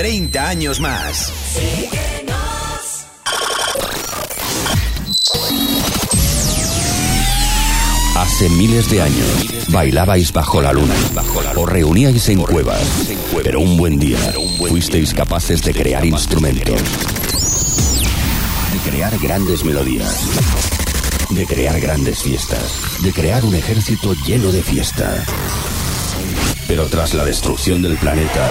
30 años más. Hace miles de años bailabais bajo la luna o reuníais en cuevas, pero un buen día fuisteis capaces de crear instrumentos, de crear grandes melodías, de crear grandes fiestas, de crear un ejército lleno de fiesta. Pero tras la destrucción del planeta,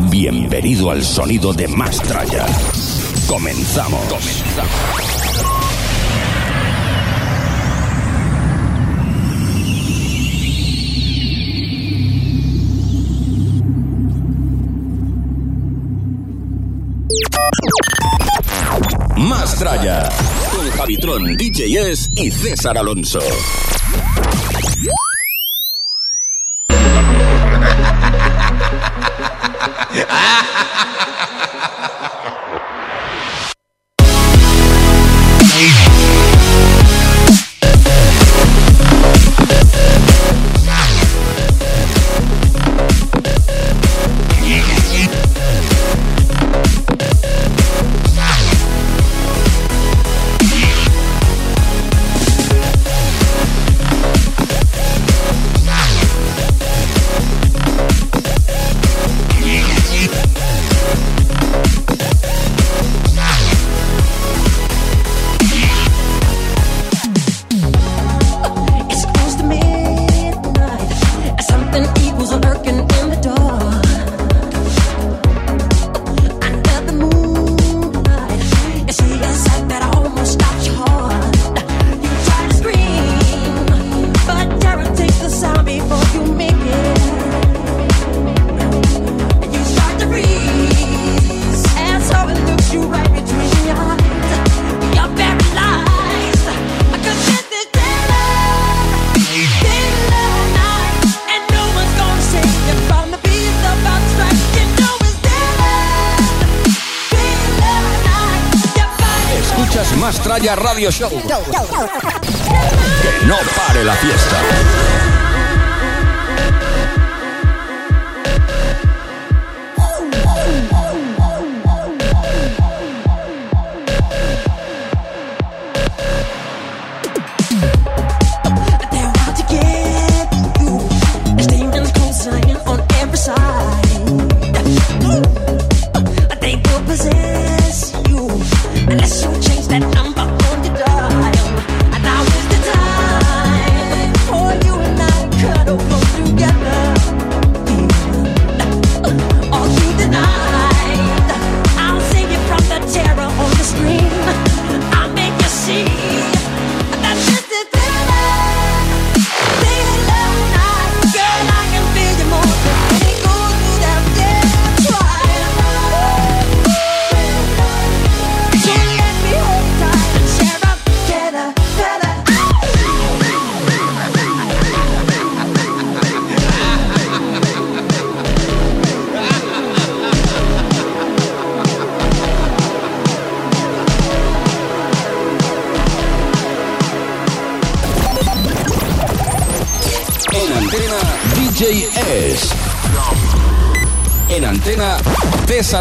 Bienvenido al sonido de Mastraya. Comenzamos. Comenzamos. Mastraya. Con Javitron, DJS y César Alonso.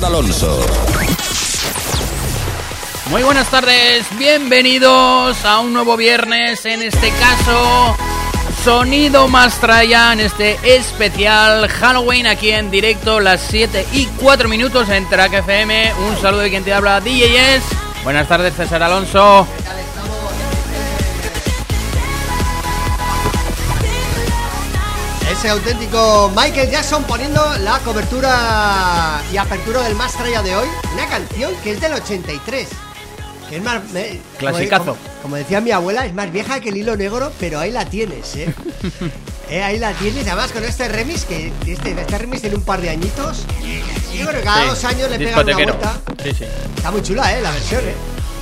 Alonso. Muy buenas tardes, bienvenidos a un nuevo viernes, en este caso Sonido Mastraya, en este especial Halloween aquí en directo, las 7 y 4 minutos en Track FM. Un saludo de quien te habla, DJs. Buenas tardes, César Alonso. Ese auténtico Michael Jackson poniendo la cobertura y apertura del Mastraya de hoy. Una canción que es del 83. Que es más. Clasicazo. Como, como decía mi abuela, es más vieja que el hilo negro, pero ahí la tienes, ¿eh? Eh, ahí la tienes, además con este remix, que este, este remix tiene un par de añitos. Y bueno, cada Sí, dos años le pega una vuelta. Sí, sí. Está muy chula, ¿eh? La versión, ¿eh?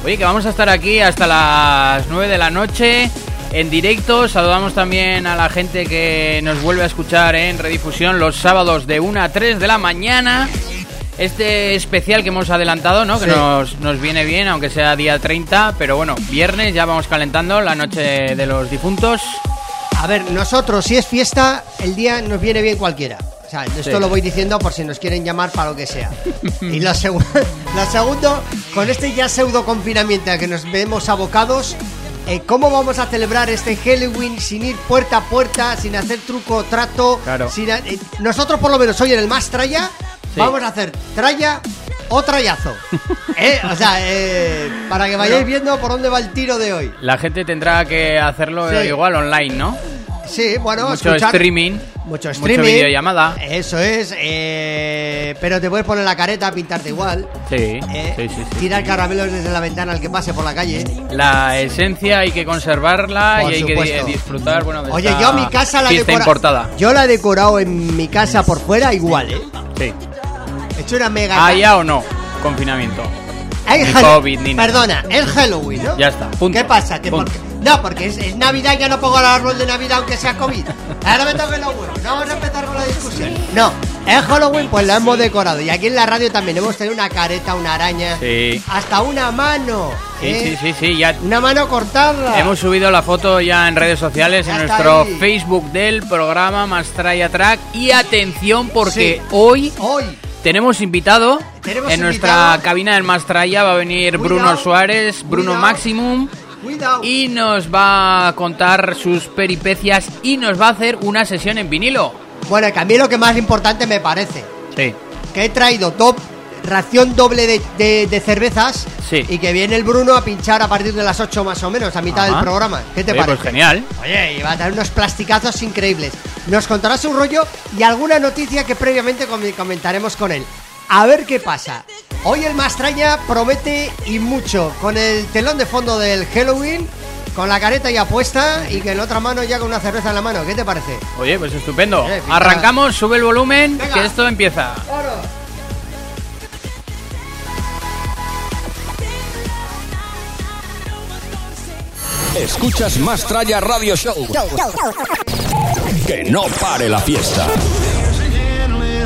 Oye, que vamos a estar aquí hasta las 9 de la noche en directo. Saludamos también a la gente que nos vuelve a escuchar en redifusión los sábados de 1 a 3 de la mañana. Este especial que hemos adelantado, ¿no? Que nos, nos viene bien, aunque sea día 30. Pero bueno, viernes ya vamos calentando la noche de los difuntos. A ver, nosotros, si es fiesta, el día nos viene bien cualquiera. O sea, esto Sí. lo voy diciendo por si nos quieren llamar para lo que sea. y la, la segundo, con este ya pseudo confinamiento que nos vemos abocados, eh, ¿cómo vamos a celebrar este Halloween sin ir puerta a puerta, sin hacer truco o trato? Claro. sin a- eh, nosotros, por lo menos, hoy en el Más Traya, Sí. vamos a hacer tralla o trayazo. ¿Eh? O sea, eh, para que vayáis viendo por dónde va el tiro de hoy. La gente tendrá que hacerlo Sí. igual online, ¿no? Sí, bueno, Mucho escuchar- streaming. Mucho Mucho streaming. videollamada. Eso es. eh, pero te puedes poner la careta, pintarte igual. Sí, eh, sí, sí, sí. Tirar caramelos desde la ventana al que pase por la calle. La esencia hay que conservarla Por y hay supuesto. que di- disfrutar, bueno, de Oye, esta yo mi casa la he fiesta decora- importada. Yo la he decorado en mi casa por fuera igual, ¿eh? Sí. He hecho una mega. ¿Haya o no? Confinamiento. Ni COVID ni. Perdona, es Halloween, ¿no? Ya está, punto. ¿Qué pasa? Que Punto. porque- No, porque es, es Navidad y ya no pongo el árbol de Navidad aunque sea COVID. Ahora me toquen los huevos. No vamos a empezar con la discusión. No, es Halloween, pues la hemos decorado. Y aquí en la radio también hemos tenido una careta, una araña. Sí. Hasta una mano. Sí, ¿eh? sí, sí, sí, ya Una mano cortada. hemos subido la foto ya en redes sociales, Ya en nuestro ahí. Facebook del programa Mastraya Track. Y atención, porque Sí. hoy Hoy. tenemos invitado. Tenemos en nuestra invitado. cabina del Mastraya va a venir Cuidado, Bruno Suárez, Bruno cuidado. Maximum. Cuidado. Y nos va a contar sus peripecias y nos va a hacer una sesión en vinilo. Bueno, que a mí lo que más importante me parece. Sí. Que he traído top ración doble de, de- de cervezas. Sí. Y que viene el Bruno a pinchar a partir de las 8 más o menos, a mitad Ajá. del programa. ¿Qué te Oye, parece? Pues genial. Oye, y va a dar unos plasticazos increíbles. Nos contará su rollo y alguna noticia que previamente com- comentaremos con él. A ver qué pasa. Hoy el Mastraña promete y mucho con el telón de fondo del Halloween, con la careta ya puesta y que en otra mano ya con una cerveza en la mano. ¿Qué te parece? Oye, pues estupendo. Eh, Arrancamos, sube el volumen, Venga. que esto empieza. Escuchas Más Tralla Radio Show. Que no pare la fiesta.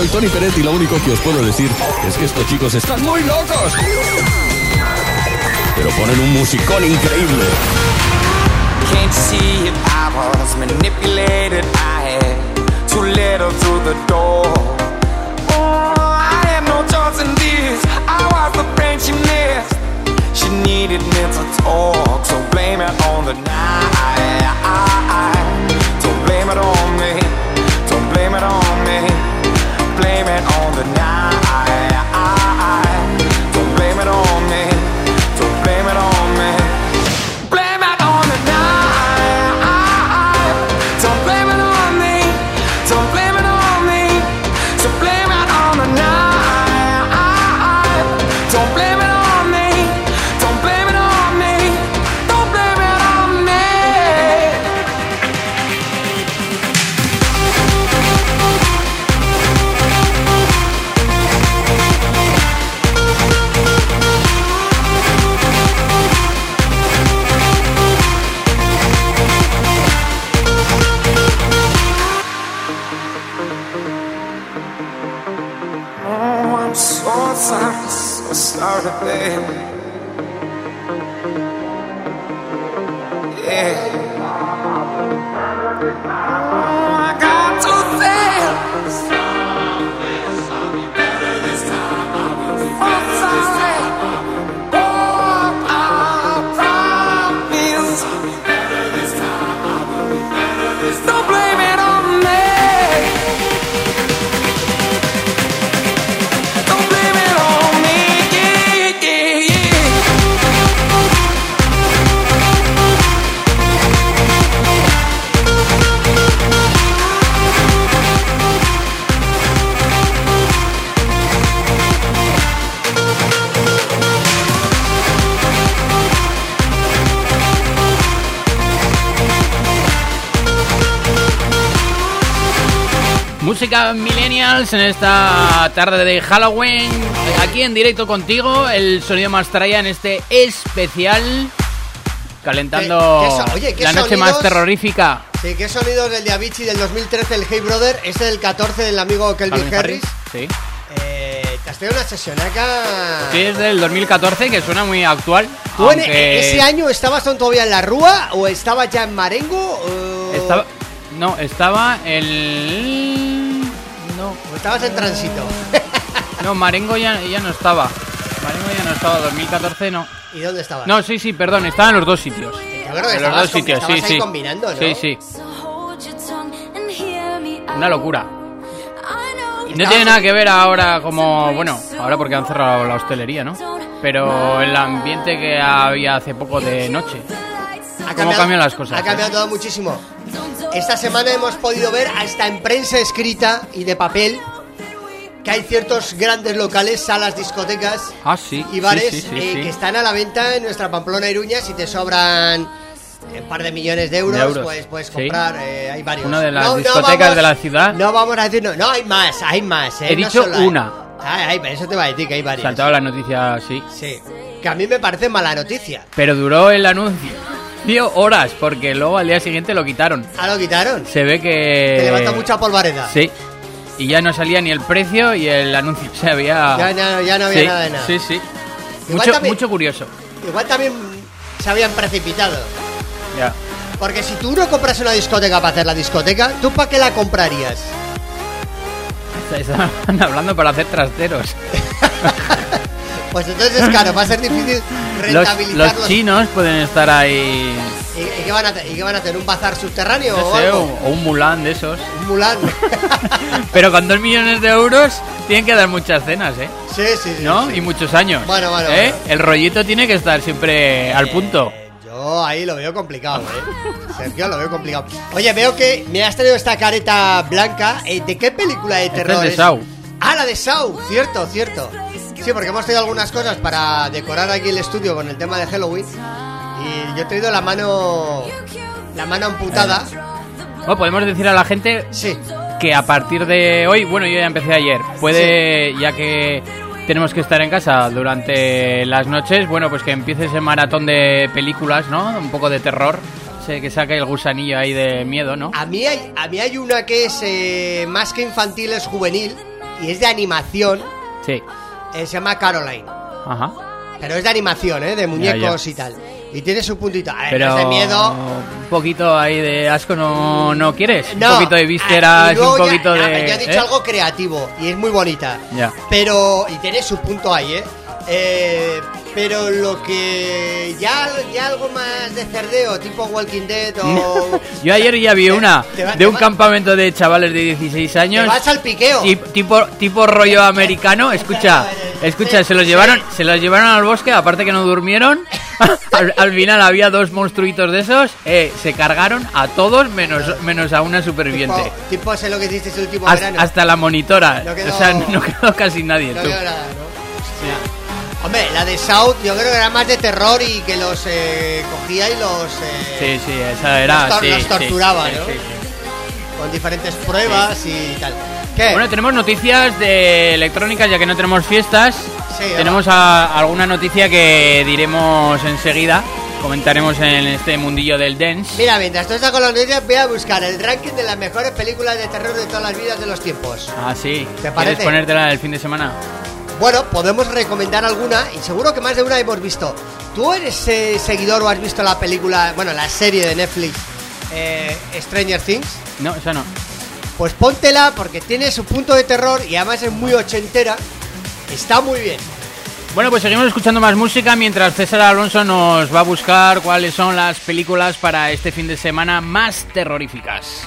Soy Tony Peret y lo único que os puedo decir es que estos chicos están muy locos. Pero ponen un musicón increíble. Can't you see it? I was manipulated. I had too little through the door. Oh, I had no choice in this. I was the brain she missed. She needed mental talk, Música Millennials en esta tarde de Halloween. Aquí en directo contigo, el sonido más traía en este especial. Calentando ¿Qué- qué oye, qué la noche más sonidos? terrorífica. Sí, qué sonidos del de Avicii del 2013, el Hey Brother, este del 14 del amigo Kelvin Calvin Harris. Sí. Eh, te has hostia, una sesionaca. Sí, es del 2014, que suena muy actual. ¿Tú en- aunque ese año estabas todavía en la Rúa o estabas ya en Marengo? o- Estaba, no, estaba el... No, o estabas en tránsito? no, Marengo ya, ya no estaba. Marengo ya no estaba, 2014 no. ¿Y dónde estabas? No, sí, sí, perdón, estaba en los dos sitios. Yo creo que En los dos sitios, sí, sí. combinando, ¿no? Sí, sí, una locura. No tiene nada que ver ahora como, bueno, ahora porque han cerrado la hostelería, ¿no? Pero el ambiente que había hace poco de noche. Ha ¿Cómo cambian las cosas, Ha eh? cambiado todo muchísimo. Esta semana hemos podido ver hasta en prensa escrita y de papel que hay ciertos grandes locales, salas, discotecas Ah, sí. y bares sí, sí, sí, eh, sí. que están a la venta en nuestra Pamplona Iruña. Si te sobran un par de millones de euros, De euros, pues puedes sí. comprar. eh, hay varios. Una de las discotecas de la ciudad. No vamos a decir, no, no hay más, hay más. eh, He no dicho solo una. Ay, ay, eso te va a decir que hay varios. Saltaba la noticia así. Sí, que a mí me parece mala noticia. Pero duró el anuncio. Dio horas, porque luego al día siguiente lo quitaron. Ah, lo quitaron. Se ve que. Te levanta mucha polvareda. Sí. Y ya no salía ni el precio y el anuncio se había. Ya, ya- ya no había Sí, nada de nada. Sí, sí. Mucho, también- mucho curioso. Igual también se habían precipitado. Ya. Porque si tú no compras una discoteca para hacer la discoteca, ¿tú para qué la comprarías? Estaban hablando para hacer trasteros. Pues entonces, claro, va a ser difícil Los, rentabilizar los chinos pueden estar ahí. ¿Y, y qué van a hacer? ¿Y qué van a hacer? ¿Un bazar subterráneo No o sé, o, algo? o un Mulan de esos. ¿Un Mulan? Pero con dos millones de euros tienen que dar muchas cenas, ¿eh? sí, sí, sí. ¿No? sí. Y muchos años. Bueno, bueno, ¿Eh? bueno. El rollito tiene que estar siempre al punto. Yo ahí lo veo complicado, ¿eh? Sergio, lo veo complicado. Oye, veo que me has traído esta careta blanca. Eh, ¿De qué película de Esta es terror de Saw. Ah, la de Saw, cierto, cierto. Sí, porque hemos traído algunas cosas para decorar aquí el estudio con el tema de Halloween. Y yo he traído la mano. La mano amputada. Bueno, podemos decir a la gente Sí. que a partir de hoy, bueno, yo ya empecé ayer, puede, ya que tenemos que estar en casa durante las noches, bueno, pues que empiece ese maratón de películas, ¿no? Un poco de terror, sé que saque el gusanillo ahí de miedo, ¿no? A mí hay, a mí hay una que es eh, más que infantil, es juvenil. Y es de animación. Sí, eh, se llama Caroline. ajá. Pero es de animación, ¿eh? De muñecos ya. y tal. Y tiene su puntito. A ver, Pero no es de miedo. un poquito ahí de asco no, no quieres, No. un poquito de vísceras, un ya- poquito a de... Yo he dicho ¿eh? algo creativo y es muy bonita. Ya. Pero. Y tiene su punto ahí, ¿eh? Eh, pero lo que. Ya, ya algo más de cerdeo, tipo Walking Dead o. Yo ayer ya vi Te- una te va- de te un va- campamento de chavales de 16 Te años. vas al piqueo. Tip- tipo tipo rollo americano escucha escucha se los llevaron se los llevaron al bosque aparte que no durmieron al, al final había dos monstruitos de esos eh, se cargaron a todos menos menos a una Tipo, superviviente tipo, sé lo que hiciste el último verano. hasta la monitora No quedó- o sea no quedó casi nadie No tú. veo nada, ¿no? Hombre, la de South yo creo que era más de terror y que los eh, cogía y los. eh, sí sí esa era Los tor- sí, los sí, torturaba, sí, ¿no? sí, con diferentes pruebas y tal. ¿Qué? Bueno, tenemos noticias de electrónicas ya que no tenemos fiestas. Sí, tenemos a- alguna noticia que diremos enseguida. Comentaremos en este mundillo del dance. Mira, mientras tú estás con las noticias, voy a buscar el ranking de las mejores películas de terror de todas las vidas de los tiempos. Ah, sí. ¿Te ¿Quieres parece? ponértela el fin de semana? Bueno, podemos recomendar alguna y seguro que más de una hemos visto. ¿Tú eres eh, seguidor o has visto la película, bueno, la serie de Netflix eh, Stranger Things? No, esa no. Pues póntela porque tiene su punto de terror y además es muy ochentera. Está muy bien. Bueno, pues seguimos escuchando más música mientras César Alonso nos va a buscar cuáles son las películas para este fin de semana más terroríficas.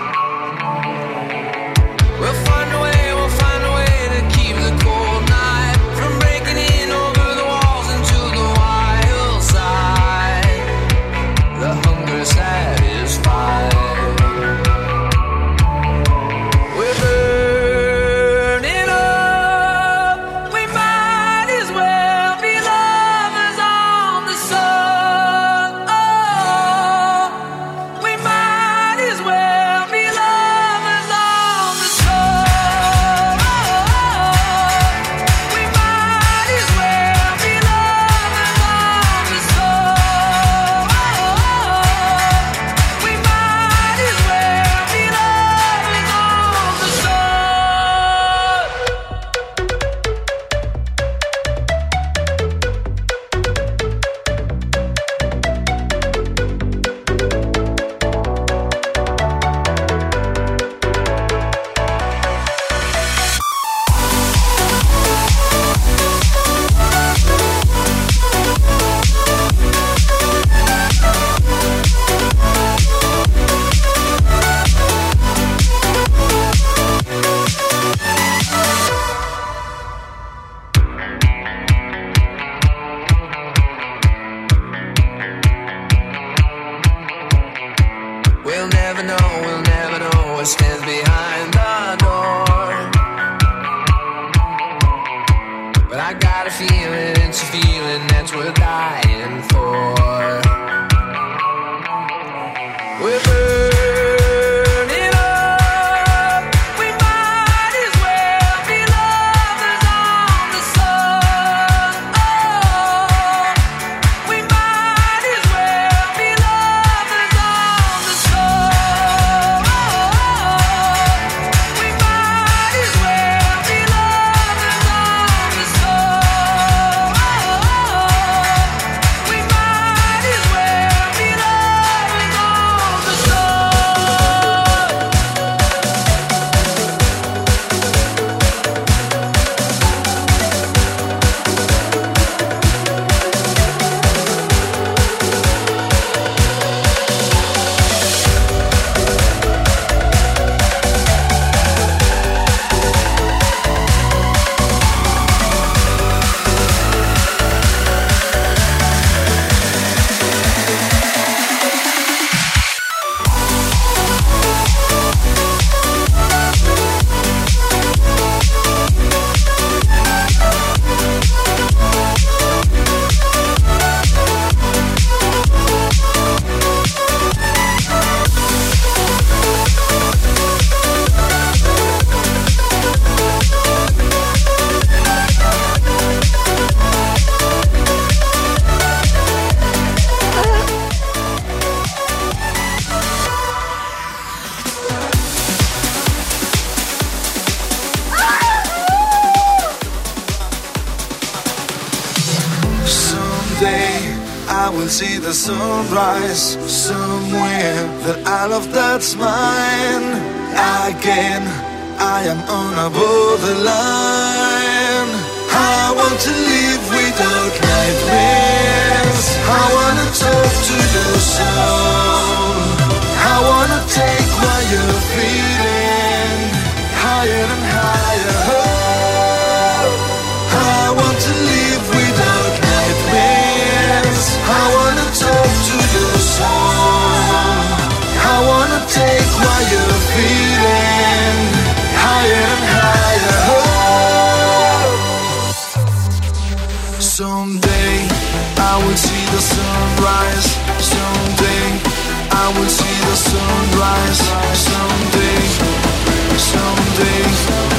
Sunrise somewhere that I love that's mine. Again, I am on above the line. I want to live without nightmares. I wanna talk to your soul. I wanna take what you're feeling higher and I will see the sunrise. Someday, someday,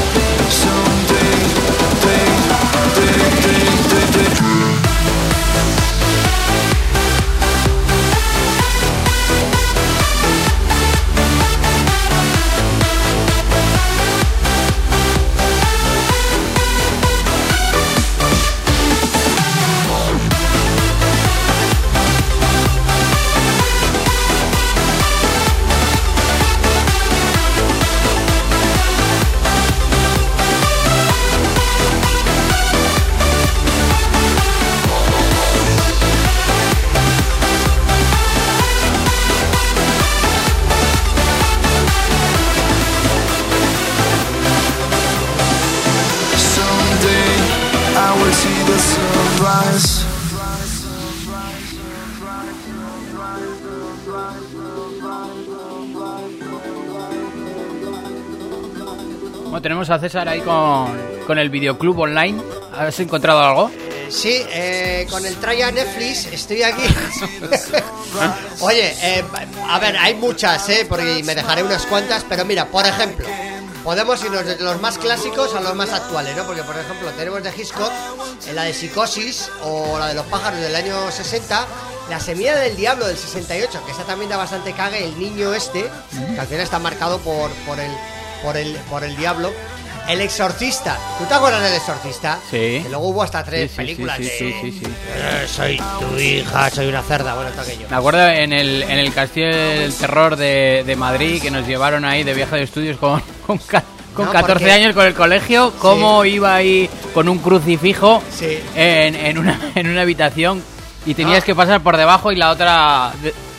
César ahí con, con el videoclub online. ¿Has encontrado algo? Sí, eh, con el traya Netflix estoy aquí. Oye, eh, a ver, hay muchas, ¿eh? Porque me dejaré unas cuantas, pero mira, por ejemplo, podemos irnos de los más clásicos a los más actuales, ¿no? Porque, por ejemplo, tenemos de Hitchcock eh, la de Psicosis o la de los pájaros del año 60, la semilla del diablo del 68, que esta también da bastante cague, el niño este, que al final está marcado por, por, el, por, el, por el diablo. El exorcista, ¿tú te acuerdas del exorcista? Sí. Que luego hubo hasta tres Sí, sí, películas sí, de... sí, sí, sí. Eh, soy tu hija, soy una cerda, bueno, todo aquello. Me acuerdo en el, en el Castillo del Terror de, de Madrid que nos llevaron ahí de viaje de estudios con, con, con No, 14 porque- años con el colegio, cómo iba ahí con un crucifijo Sí. en, en, una, en una habitación y tenías que pasar por debajo y la otra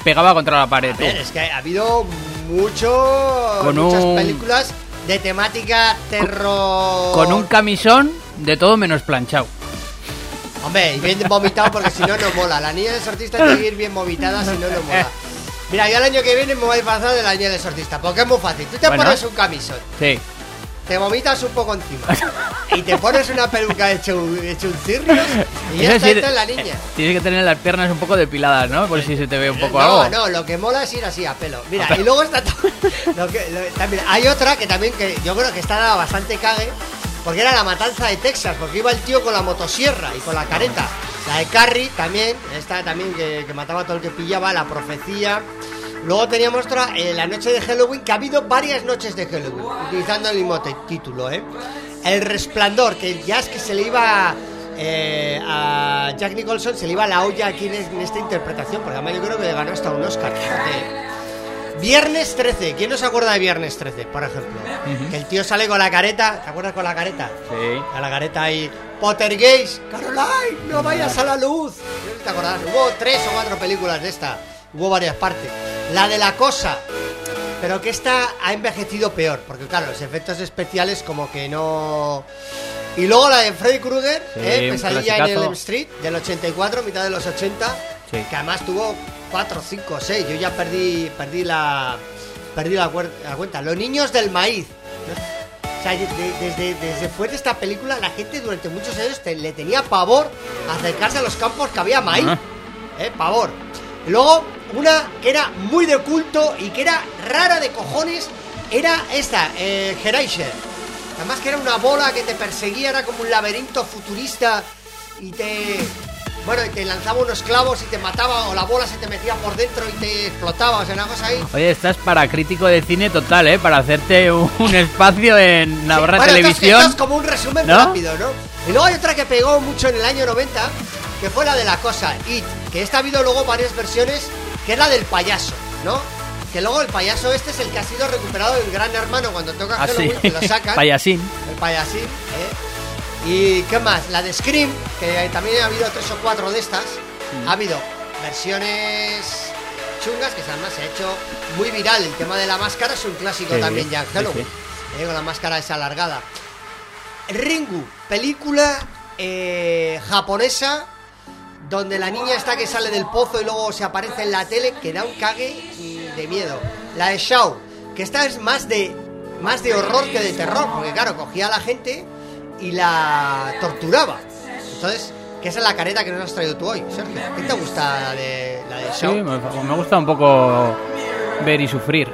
pegaba contra la pared. A ver, es que ha habido mucho, Con muchas un- películas de temática terror. Con un camisón de todo menos planchado. Hombre, y bien vomitado porque si no, no mola. La niña del sortista tiene que ir bien vomitada, si no, no mola. Mira, yo el año que viene me voy a pasar de la niña del sortista, porque es muy fácil. Tú te Bueno. pones un camisón, Sí. Te vomitas un poco encima y te pones una peluca hecho, hecho un cirrios y ya está sí, entra en la niña. Tienes que tener las piernas un poco depiladas, ¿no? Por si se te ve un poco no, algo. no, lo que mola es ir así a pelo. Mira, A y luego está lo que, lo- también, hay otra que también que yo creo que está dada bastante cague, porque era la matanza de Texas, porque iba el tío con la motosierra y con la careta. La de Carrie también, esta también que, que mataba a todo el que pillaba, la profecía. Luego teníamos otra, eh, la noche de Halloween, que ha habido varias noches de Halloween, utilizando el mismo título, ¿eh? El resplandor, que ya es que se le iba eh, a Jack Nicholson, se le iba la olla aquí en, en esta interpretación, porque además yo creo que ganó hasta un Oscar. fíjate. Viernes 13, ¿quién no se acuerda de Viernes 13, por ejemplo? Que el tío sale con la careta, ¿te acuerdas con la careta? Sí. A la careta ahí, Pottergate, Caroline, no vayas a la luz. ¿No ¿Te acordás? Hubo tres o cuatro películas de esta, hubo varias partes. La de la cosa, pero que esta ha envejecido peor, porque claro, los efectos especiales como que no... Y luego la de Freddy Krueger, Sí, ¿eh? Pesadilla en clasicazo. Elm Street, del 84, mitad de los 80, Sí. que además tuvo 4, 5, 6, yo ya perdí, perdí la... Perdí la, cuenta. Los niños del maíz. O sea, de- desde, desde después de esta película, la gente durante muchos años te- le tenía pavor acercarse a los campos que había maíz. ¿Eh? Pavor. Luego, una que era muy de culto y que era rara de cojones, era esta, eh. Además que era una bola que te perseguía, era como un laberinto futurista y te... Bueno, y te lanzaba unos clavos y te mataba o la bola se te metía por dentro y te explotaba, o sea, una cosa ahí. Oye, estás para crítico de cine total, ¿eh? Para hacerte un, un espacio en la barra Bueno, televisión. esto es como un resumen ¿No? rápido, ¿no? Y luego hay otra que pegó mucho en el año 90, que fue la de la cosa, It, Que esta ha habido luego varias versiones, que es la del payaso, ¿no? Que luego el payaso este es el que ha sido recuperado del Gran Hermano cuando toca Ah, sí. Halloween, que lo sacan. Payasín. El payasín, ¿eh? ¿Y qué más? La de Scream, que también ha habido tres o cuatro de estas. Mm. Ha habido versiones chungas que además se ha hecho muy viral. El tema de la máscara es un clásico Sí, también ya en sí, Halloween. ¿eh? Con la máscara esa alargada. Ringu, película eh, japonesa donde la niña está que sale del pozo y luego se aparece en la tele que da un cague de miedo. La de Shao, que esta es más de más de horror que de terror, porque claro, cogía a la gente y la torturaba. Entonces, que esa es la careta que nos has traído tú hoy, Sergio. ¿Qué te gusta la de, la de Sí, me gusta un poco ver y sufrir.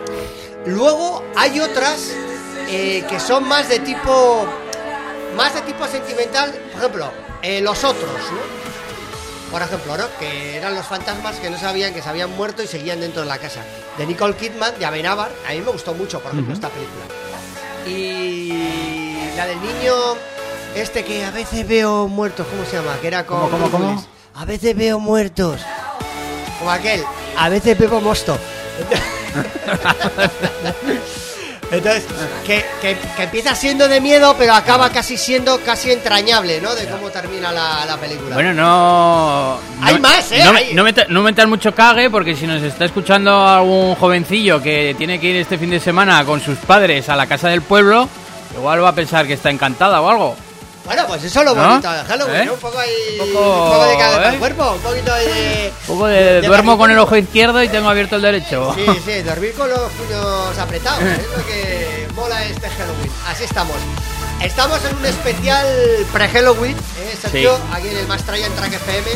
Luego hay otras eh, que son más de tipo más de tipo sentimental, por ejemplo, eh, los otros, ¿no? Por ejemplo, ¿no? Que eran los fantasmas que no sabían que se habían muerto y seguían dentro de la casa. De Nicole Kidman, de Amenábar, a mí me gustó mucho, por ejemplo, esta película. Y la del niño este que a veces veo muertos, ¿cómo se llama? Que era con ¿Cómo, cómo. A veces veo muertos. Como aquel, a veces bebo mosto. Entonces, que, que- que empieza siendo de miedo, pero acaba casi siendo casi entrañable, ¿no? De cómo termina la, la película. Bueno, no. Hay más, ¿eh? No, Hay- no, meta- no mucho cague, porque si nos está escuchando algún jovencillo que tiene que ir este fin de semana con sus padres a la casa del pueblo, igual va a pensar que está encantada o algo. Bueno, pues eso es lo ¿No? bonito de Halloween, ¿Eh? ¿no? Un poco ahí. Un poco, un poco de para ¿eh? el cuerpo, un poquito ahí de. Un poco de, De duermo con el ojo izquierdo y tengo abierto el derecho. Sí, sí, dormir con los puños apretados, es lo que mola este Halloween. Así estamos. Estamos en un especial pre-Halloween, ¿eh, Sergio? Sí. Aquí en el Mastraya en Track FM.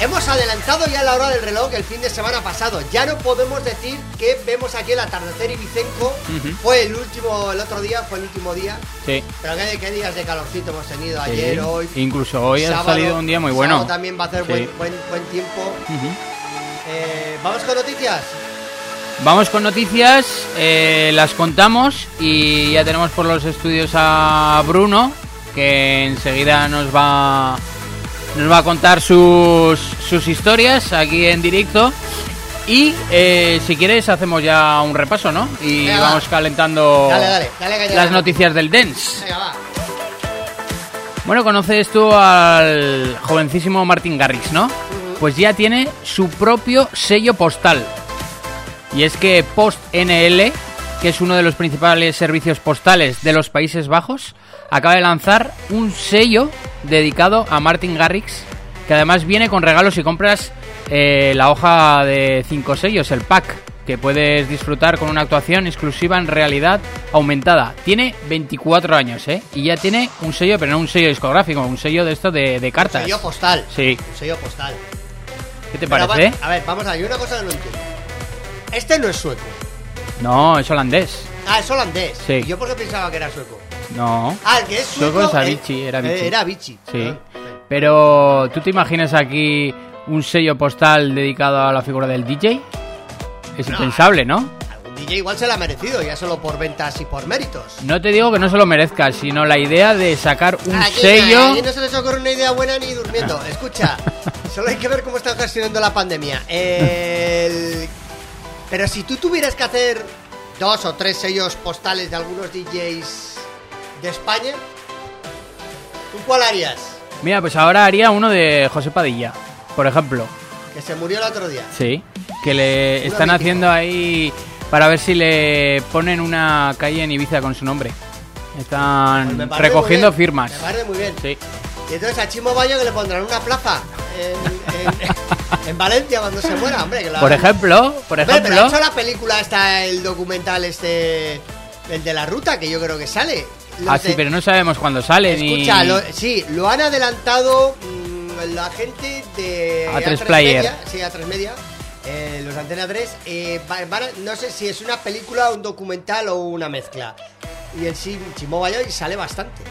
Hemos adelantado ya la hora del reloj el fin de semana pasado. Ya no podemos decir que vemos aquí el atardecer Ibicenco. Ujú. Fue el último, el otro día, fue el último día. Sí. Pero qué, qué días de calorcito hemos tenido ayer, hoy. Incluso hoy ha salido un día muy bueno. También va a hacer Sí. buen, buen, buen tiempo. Eh, Vamos con noticias. Vamos con noticias, eh, las contamos y ya tenemos por los estudios a Bruno, que enseguida nos va, nos va a contar sus, sus historias aquí en directo. Y eh, si quieres hacemos ya un repaso, ¿no? Y Venga, va. vamos calentando Dale, dale, dale que ya- las noticias del Dance. Venga, va. Bueno, conoces tú al jovencísimo Martin Garrix, ¿no? Pues ya tiene su propio sello postal. Y es que Post NL, que es uno de los principales servicios postales de los Países Bajos, acaba de lanzar un sello dedicado a Martin Garrix, que además viene con regalos y compras eh, la hoja de cinco sellos, el pack, que puedes disfrutar con una actuación exclusiva en realidad aumentada. Tiene 24 años, ¿eh? Y ya tiene un sello, pero no un sello discográfico, un sello de esto de, de cartas. Sello postal. Sí. Un sello postal. ¿Qué te Pero parece? va- a ver, vamos a ver, una cosa que no entiendo. Este no es sueco. No, es holandés. Ah, es holandés. Sí. ¿Y yo por qué pensaba que era sueco? No. Ah, el que es sueco. Es eh, Avicii, era Avicii. eh, Era Avicii. Sí. Pero, ¿tú te imaginas aquí un sello postal dedicado a la figura del DJ? Es No. impensable, ¿no? Algún DJ igual se lo ha merecido, ya solo por ventas y por méritos. No te digo que no se lo merezca, sino la idea de sacar un Aquí, sello... aquí no se les ocurre una idea buena ni durmiendo. Escucha, solo hay que ver cómo están gestionando la pandemia. El- Pero si tú tuvieras que hacer dos o tres sellos postales de algunos DJs de España, ¿tú cuál harías? Mira, pues ahora haría uno de José Padilla, por ejemplo. Que se murió el otro día. Sí. Que le Una están haciendo ahí para ver si le ponen una calle en Ibiza con su nombre. Pues Están parece recogiendo bien, firmas. Me parece muy bien. Sí. Y entonces a Chimo Bayo que le pondrán una plaza en, en- en Valencia cuando se muera, hombre. que la- Por ejemplo, por Hombre, pero ha ejemplo... hecho la película esta, el documental este, el de la ruta, que yo creo que sale. Los Ah, sí, de- pero no sabemos cuándo sale ni... Escucha, lo- sí, lo han adelantado mm, la gente de A3 A3 Player. Media, sí, A3 Media, eh, los Antena 3. eh, van no sé si es una película, un documental o una mezcla. Y en sí, Chimo Bayo sale bastante.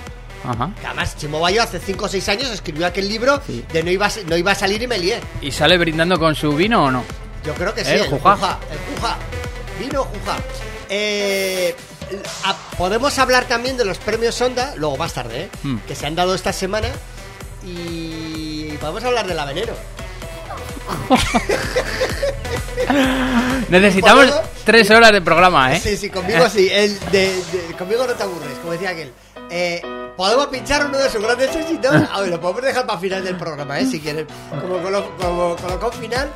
Ajá. Además, Chimo Bayo hace 5 o 6 años escribió aquel libro Sí. de no iba, a, no iba a salir y me lié. ¿Y sale brindando con su vino o no? Yo creo que sí, El el. Jujá. El Jujá. Vino Jujá. Eh, podemos hablar también de los premios Sonda, luego más tarde, ¿eh? Hmm. que se han dado esta semana. Y podemos hablar de la veneno. Necesitamos tres horas de programa, ¿eh? Sí, sí, conmigo sí. El de, de- conmigo no te aburres, como decía aquel. Eh, podemos pinchar uno de sus grandes éxitos. A ver, lo podemos dejar para final del programa, ¿eh? Si quieres. Como como colocón final.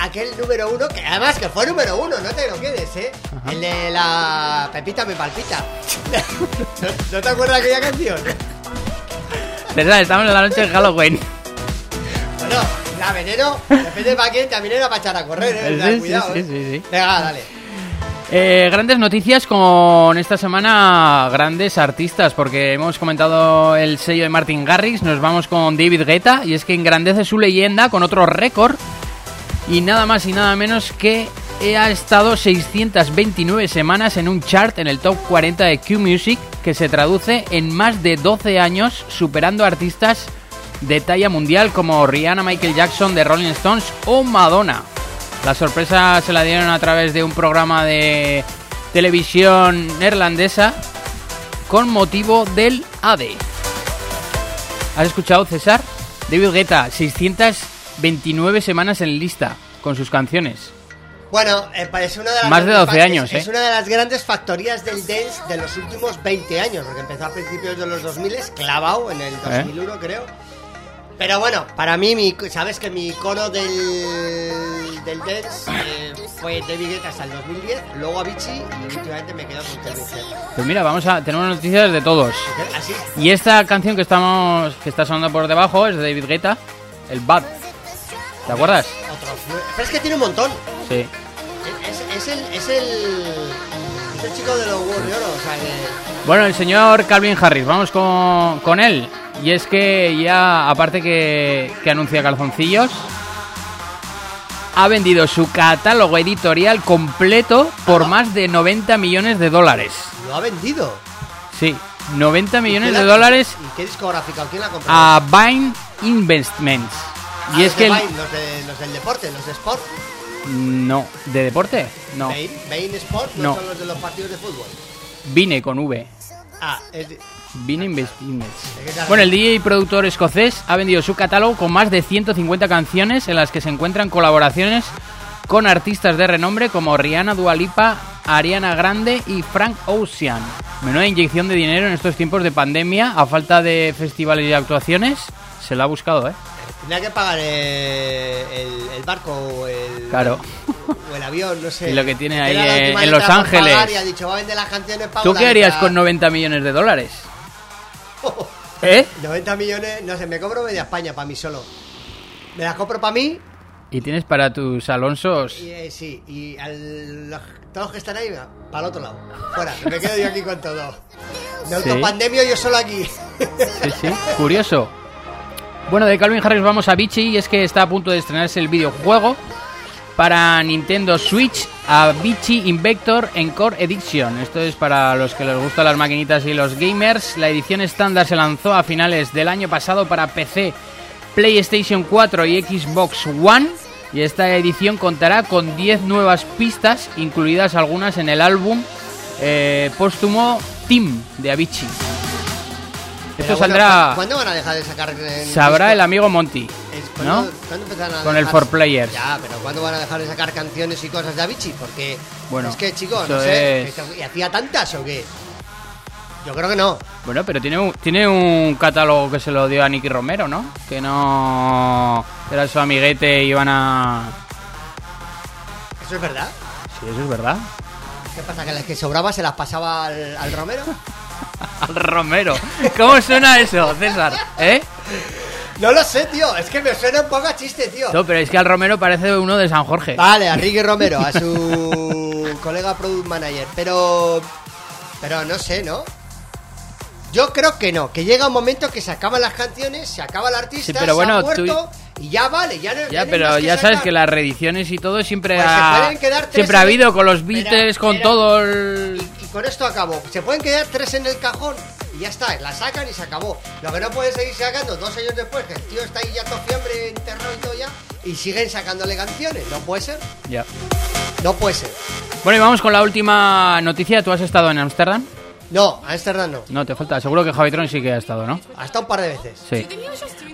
Aquel número uno, que además que fue número uno, no te lo quedes, ¿eh? El de la Pepita me palpita. ¿No, no te acuerdas de aquella canción? César, estamos en la noche de Halloween. Bueno, la veneno, depende para quién, también era para echar a correr, ¿eh? Sí, cuidado, sí, ¿eh? sí, sí. Venga, dale. Eh, grandes noticias con esta semana, grandes artistas, porque hemos comentado el sello de Martin Garrix, nos vamos con David Guetta, y es que engrandece su leyenda con otro récord, y nada más y nada menos que ha estado 629 semanas en un chart en el top 40 de Q Music, que se traduce en más de 12 años, superando artistas de talla mundial como Rihanna, Michael Jackson de Rolling Stones o Madonna. La sorpresa se la dieron a través de un programa de televisión neerlandesa con motivo del ADE. ¿Has escuchado, César? David Guetta, 629 semanas en lista con sus canciones. Bueno, eh, es una de las Más de grandes 12 fac- años, es, ¿eh? es una de las grandes factorías del dance de los últimos 20 años, porque empezó a principios de los 2000, clavado en el 2001 creo. Pero bueno, para mí, mi, sabes que mi icono del, del dance eh, fue David Guetta hasta el 2010, luego Avicii y últimamente me quedo con Harris. Pues mira, vamos a tener noticias de todos. Así, Y esta canción que estamos que está sonando por debajo es de David Guetta, el Bad. ¿Te acuerdas? Pero es que tiene un montón. Sí. Es, es el, es el. Es el chico de los huevos de oro, o sea que. Bueno, el señor Calvin Harris, vamos con, con él. Y es que ya, aparte que, que anuncia calzoncillos, ha vendido su catálogo editorial completo por más de 90 millones de dólares. Lo ha vendido. Sí, 90 millones ¿Quién de la- dólares ¿Y qué discográfica? ¿Quién la compró? a Vine Investments. Ah, Y es los que... el- los, de- los del deporte, los de Sport. No, ¿de deporte? No, Bain, Bain Sport no, No. son los de los partidos de fútbol. Vine con V. Ah, es de- Vine Investments. ¿de qué cara? Bueno, el DJ y productor escocés ha vendido su catálogo con más de 150 canciones en las que se encuentran colaboraciones con artistas de renombre como Rihanna, Dua Lipa, Ariana Grande y Frank Ocean. Menuda inyección de dinero en estos tiempos de pandemia, a falta de festivales y actuaciones, se lo ha buscado, ¿eh? Tendría que pagar eh, el, el barco o el, Claro. o el avión, no sé. Y lo que tiene ahí en- Los Ángeles. Y ha dicho, va a vender las canciones para ¿Tú qué harías con 90 millones de dólares? ¿Eh? 90 millones, no sé, me cobro media España para mí solo. Me la compro para mí Y tienes para tus Alonsos... y eh, sí, y al, los- todos los que están ahí, para el otro lado. Fuera, me quedo yo aquí con todo. Sí. autopandemio yo solo aquí. Sí, sí, curioso. Bueno, de Calvin Harris vamos a Vichy y es que está a punto de estrenarse el videojuego para Nintendo Switch a Vichy Invector Encore Edition. Esto es para los que les gustan las maquinitas y los gamers. La edición estándar se lanzó a finales del año pasado para PC, PlayStation 4 y Xbox One. Y esta edición contará con 10 nuevas pistas, incluidas algunas en el álbum eh, póstumo Team de Avicii. Esto saldrá, ¿cu- ¿Cuándo van a dejar de sacar en sabrá disco? el amigo Monty, ¿no? ¿cuándo- a Con el dejar- For Players. Ya, pero ¿cuándo van a dejar de sacar canciones y cosas de Avicii? Porque Bueno, es que, chicos, eso no sé, es- ¿y hacía tantas o qué? Yo creo que no. Bueno, pero tiene un, tiene un catálogo que se lo dio a Nicky Romero, ¿no? Que no era su amiguete y iban a... ¿Eso es verdad? Sí, eso es verdad. ¿Qué pasa? ¿Que las que sobraba se las pasaba al, al Romero? Al Romero. ¿Cómo suena eso, César? ¿Eh? No lo sé, tío. Es que me suena un poco a chiste, tío. No, pero es que al Romero parece uno de San Jorge. Vale, a Ricky Romero, a su colega product manager. Pero. Pero no sé, ¿no? Yo creo que no, que llega un momento que se acaban las canciones, se acaba el artista, Sí, pero se bueno, ha tú- muerto y ya vale, ya no Ya, pero ya sabes que las reediciones y todo siempre Pues ha... Siempre ha habido con los Beatles, con espera. todo el... Con esto acabo. Se pueden quedar tres en el cajón y ya está, la sacan y se acabó. Lo que no pueden seguir sacando dos años después, que el tío está ahí ya todo fiambre, enterrado y todo ya, y siguen sacándole canciones. No puede ser, Ya. no puede ser. Bueno, y vamos con la última noticia. ¿Tú has estado en Ámsterdam? No, Ámsterdam no. No, te falta. Seguro que Javitron sí que ha estado, ¿no? Hasta un par de veces. Sí.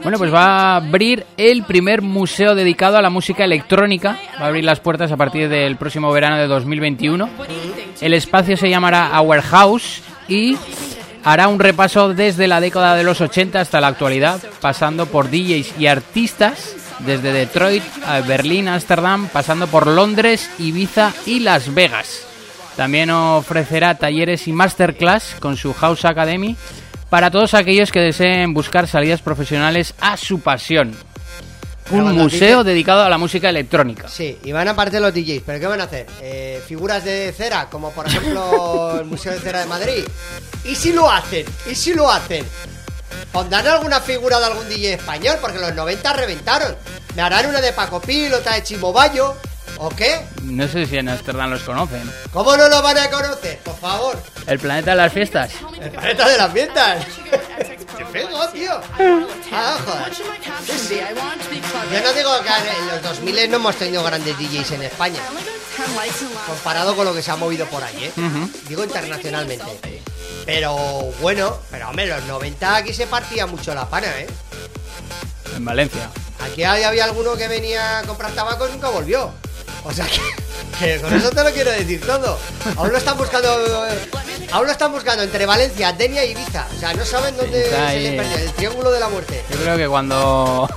Bueno, pues va a abrir el primer museo dedicado a la música electrónica. Va a abrir las puertas a partir del próximo verano de 2021. El espacio se llamará Our House y hará un repaso desde la década de los 80 hasta la actualidad, pasando por DJs y artistas desde Detroit a Berlín, Ámsterdam, pasando por Londres, Ibiza y Las Vegas. También ofrecerá talleres y masterclass con su House Academy para todos aquellos que deseen buscar salidas profesionales a su pasión. Un museo dedicado a la música electrónica. Sí, y van a aparecer los DJs, pero ¿qué van a hacer? Eh, ¿Figuras de cera? Como por ejemplo el Museo de Cera de Madrid. ¿Y si lo hacen? ¿Y si lo hacen? ¿Pondrán alguna figura de algún DJ español? Porque los 90 reventaron. ¿Me harán una de Paco Pil, otra de Chimo Bayo? ¿O qué? No sé si en Ámsterdam los conocen. ¿Cómo no lo van a conocer? Por favor. El planeta de las fiestas. El planeta de las fiestas. ¡Qué feo, tío! Ah, joder. Yo no digo que en los 2000 no hemos tenido grandes DJs en España. Comparado con lo que se ha movido por ahí, ¿eh? Digo internacionalmente. Pero bueno, pero hombre, los 90 aquí se partía mucho la pana, ¿eh? En Valencia. Aquí había había alguno que venía a comprar tabaco y nunca volvió. O sea que, que con eso te lo quiero decir todo. Aún lo están buscando. Aún lo están buscando entre Valencia, Denia y Ibiza. O sea, no saben dónde Está se ahí, les perdió. El triángulo de la muerte. Yo creo que cuando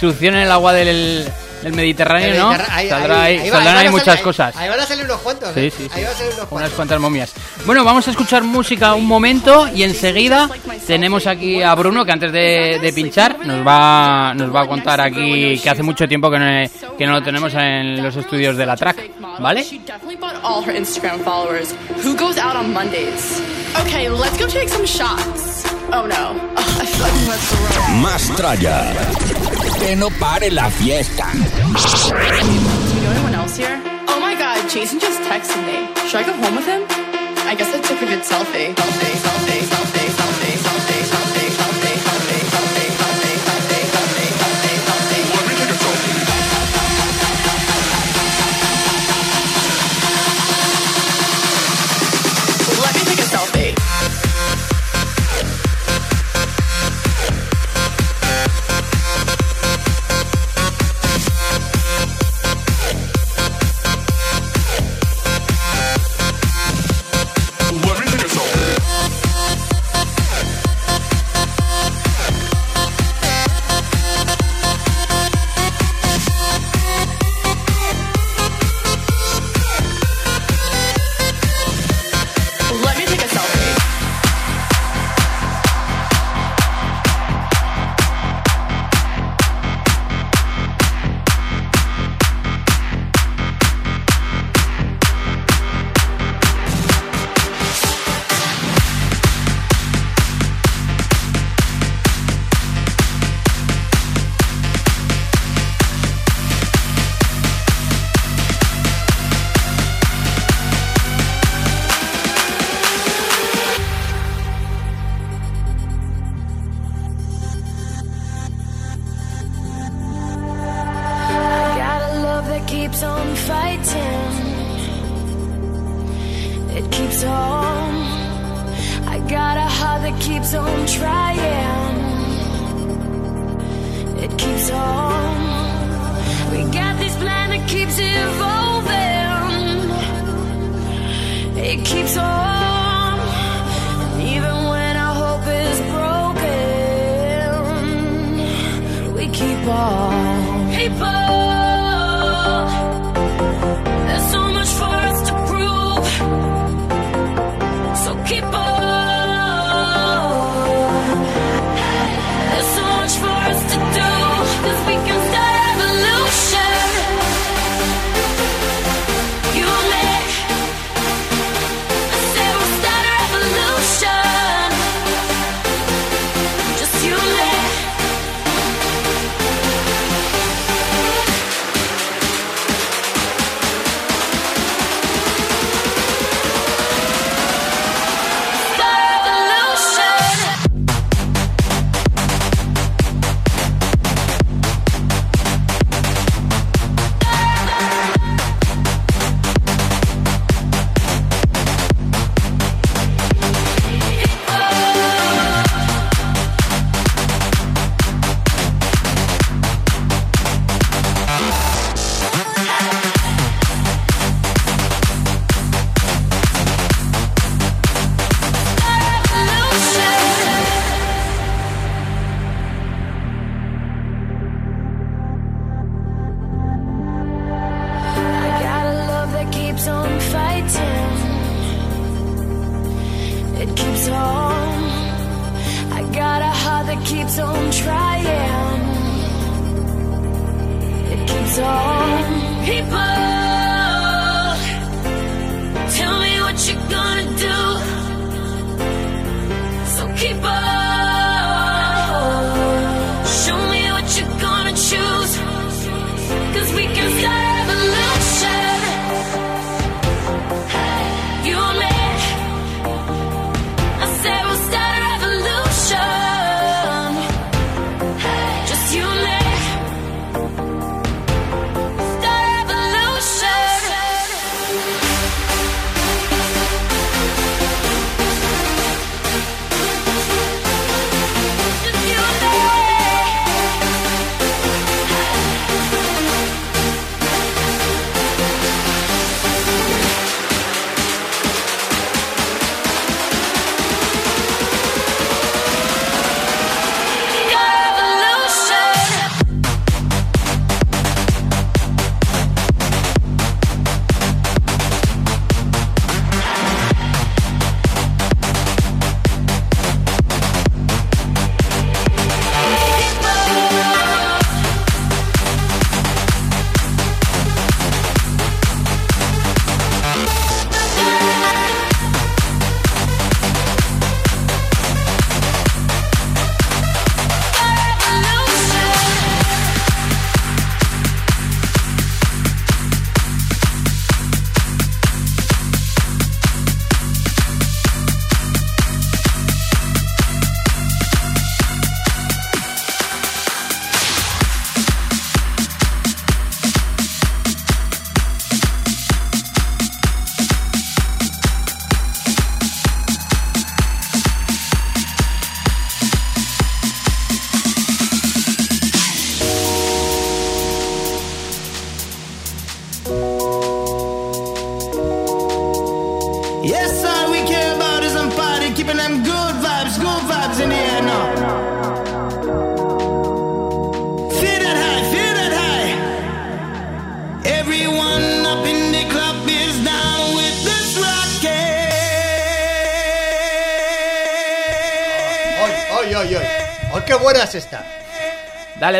succionen el agua del, Mediterráneo, El ¿no? Mediterráneo- ahí- Saldrá ahí- ahí- saldrán ahí muchas salir- cosas. Ahí van a salir unos cuantos. Sí, ¿eh? sí, sí. Ahí van a salir unos Unas cuantos. cuantas momias. Bueno, vamos a escuchar música un momento y enseguida tenemos aquí a Bruno que antes de, de pinchar nos va, nos va a contar aquí que hace mucho tiempo que no, que no lo tenemos en los estudios de la track, ¿vale? Okay, let's go take some shots. Oh no. Ugh, I feel like I'm gonna throw. Más tralla. Que no pare la fiesta. Do you know anyone else here? Oh my god, Jason just texted me. Should I go home with him? I guess I took a good selfie. Selfie, selfie, selfie, selfie,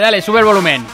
Dale, sube el volumen.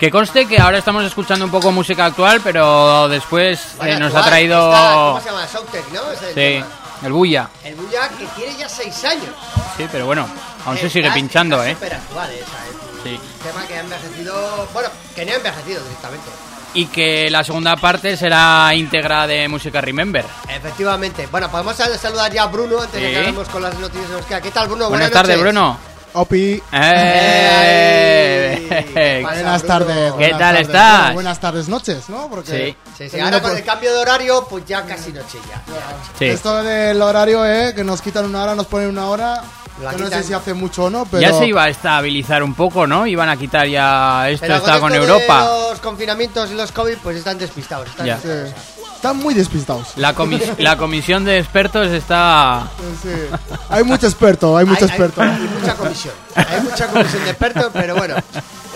Que conste que ahora estamos escuchando un poco música actual, pero después eh, nos ha traído... ¿Cómo se llama? Soundtech, ¿no? Es el Sí, tema. el Bulla. El Bulla que tiene ya 6 años. Sí, pero bueno, aún se sigue pinchando, ¿eh? súper actual esa, ¿eh? Sí. Un tema que ha envejecido... Bueno, que no ha envejecido directamente. Y que la segunda parte será íntegra de música Remember. Efectivamente. Bueno, podemos sal- saludar ya a Bruno antes de Sí. que con las noticias que nos queda. ¿Qué tal, Bruno? Buenas tardes, noches. Bruno. Opi. ¡Eh! ¿Qué pasa, Buenas tardes. ¿Qué tal tardes. estás? Bueno, buenas tardes, noches, ¿no? Porque Sí. Sí, sí, ahora con por- el cambio de horario, pues ya casi noche ya. Sí. Esto del horario, ¿eh? Que nos quitan una hora, nos ponen una hora. La Yo no sé si hace mucho o no, pero. Ya se iba a estabilizar un poco, ¿no? Iban a quitar ya esto, Pero estaba con esto de Europa. los confinamientos y los COVID, pues están despistados. Están Ya. Sí. Están muy despistados. La, comis- la comisión de expertos está... Sí. Hay mucho experto, hay mucho Hay- experto. Hay, hay mucha comisión. Hay mucha comisión de expertos, pero bueno.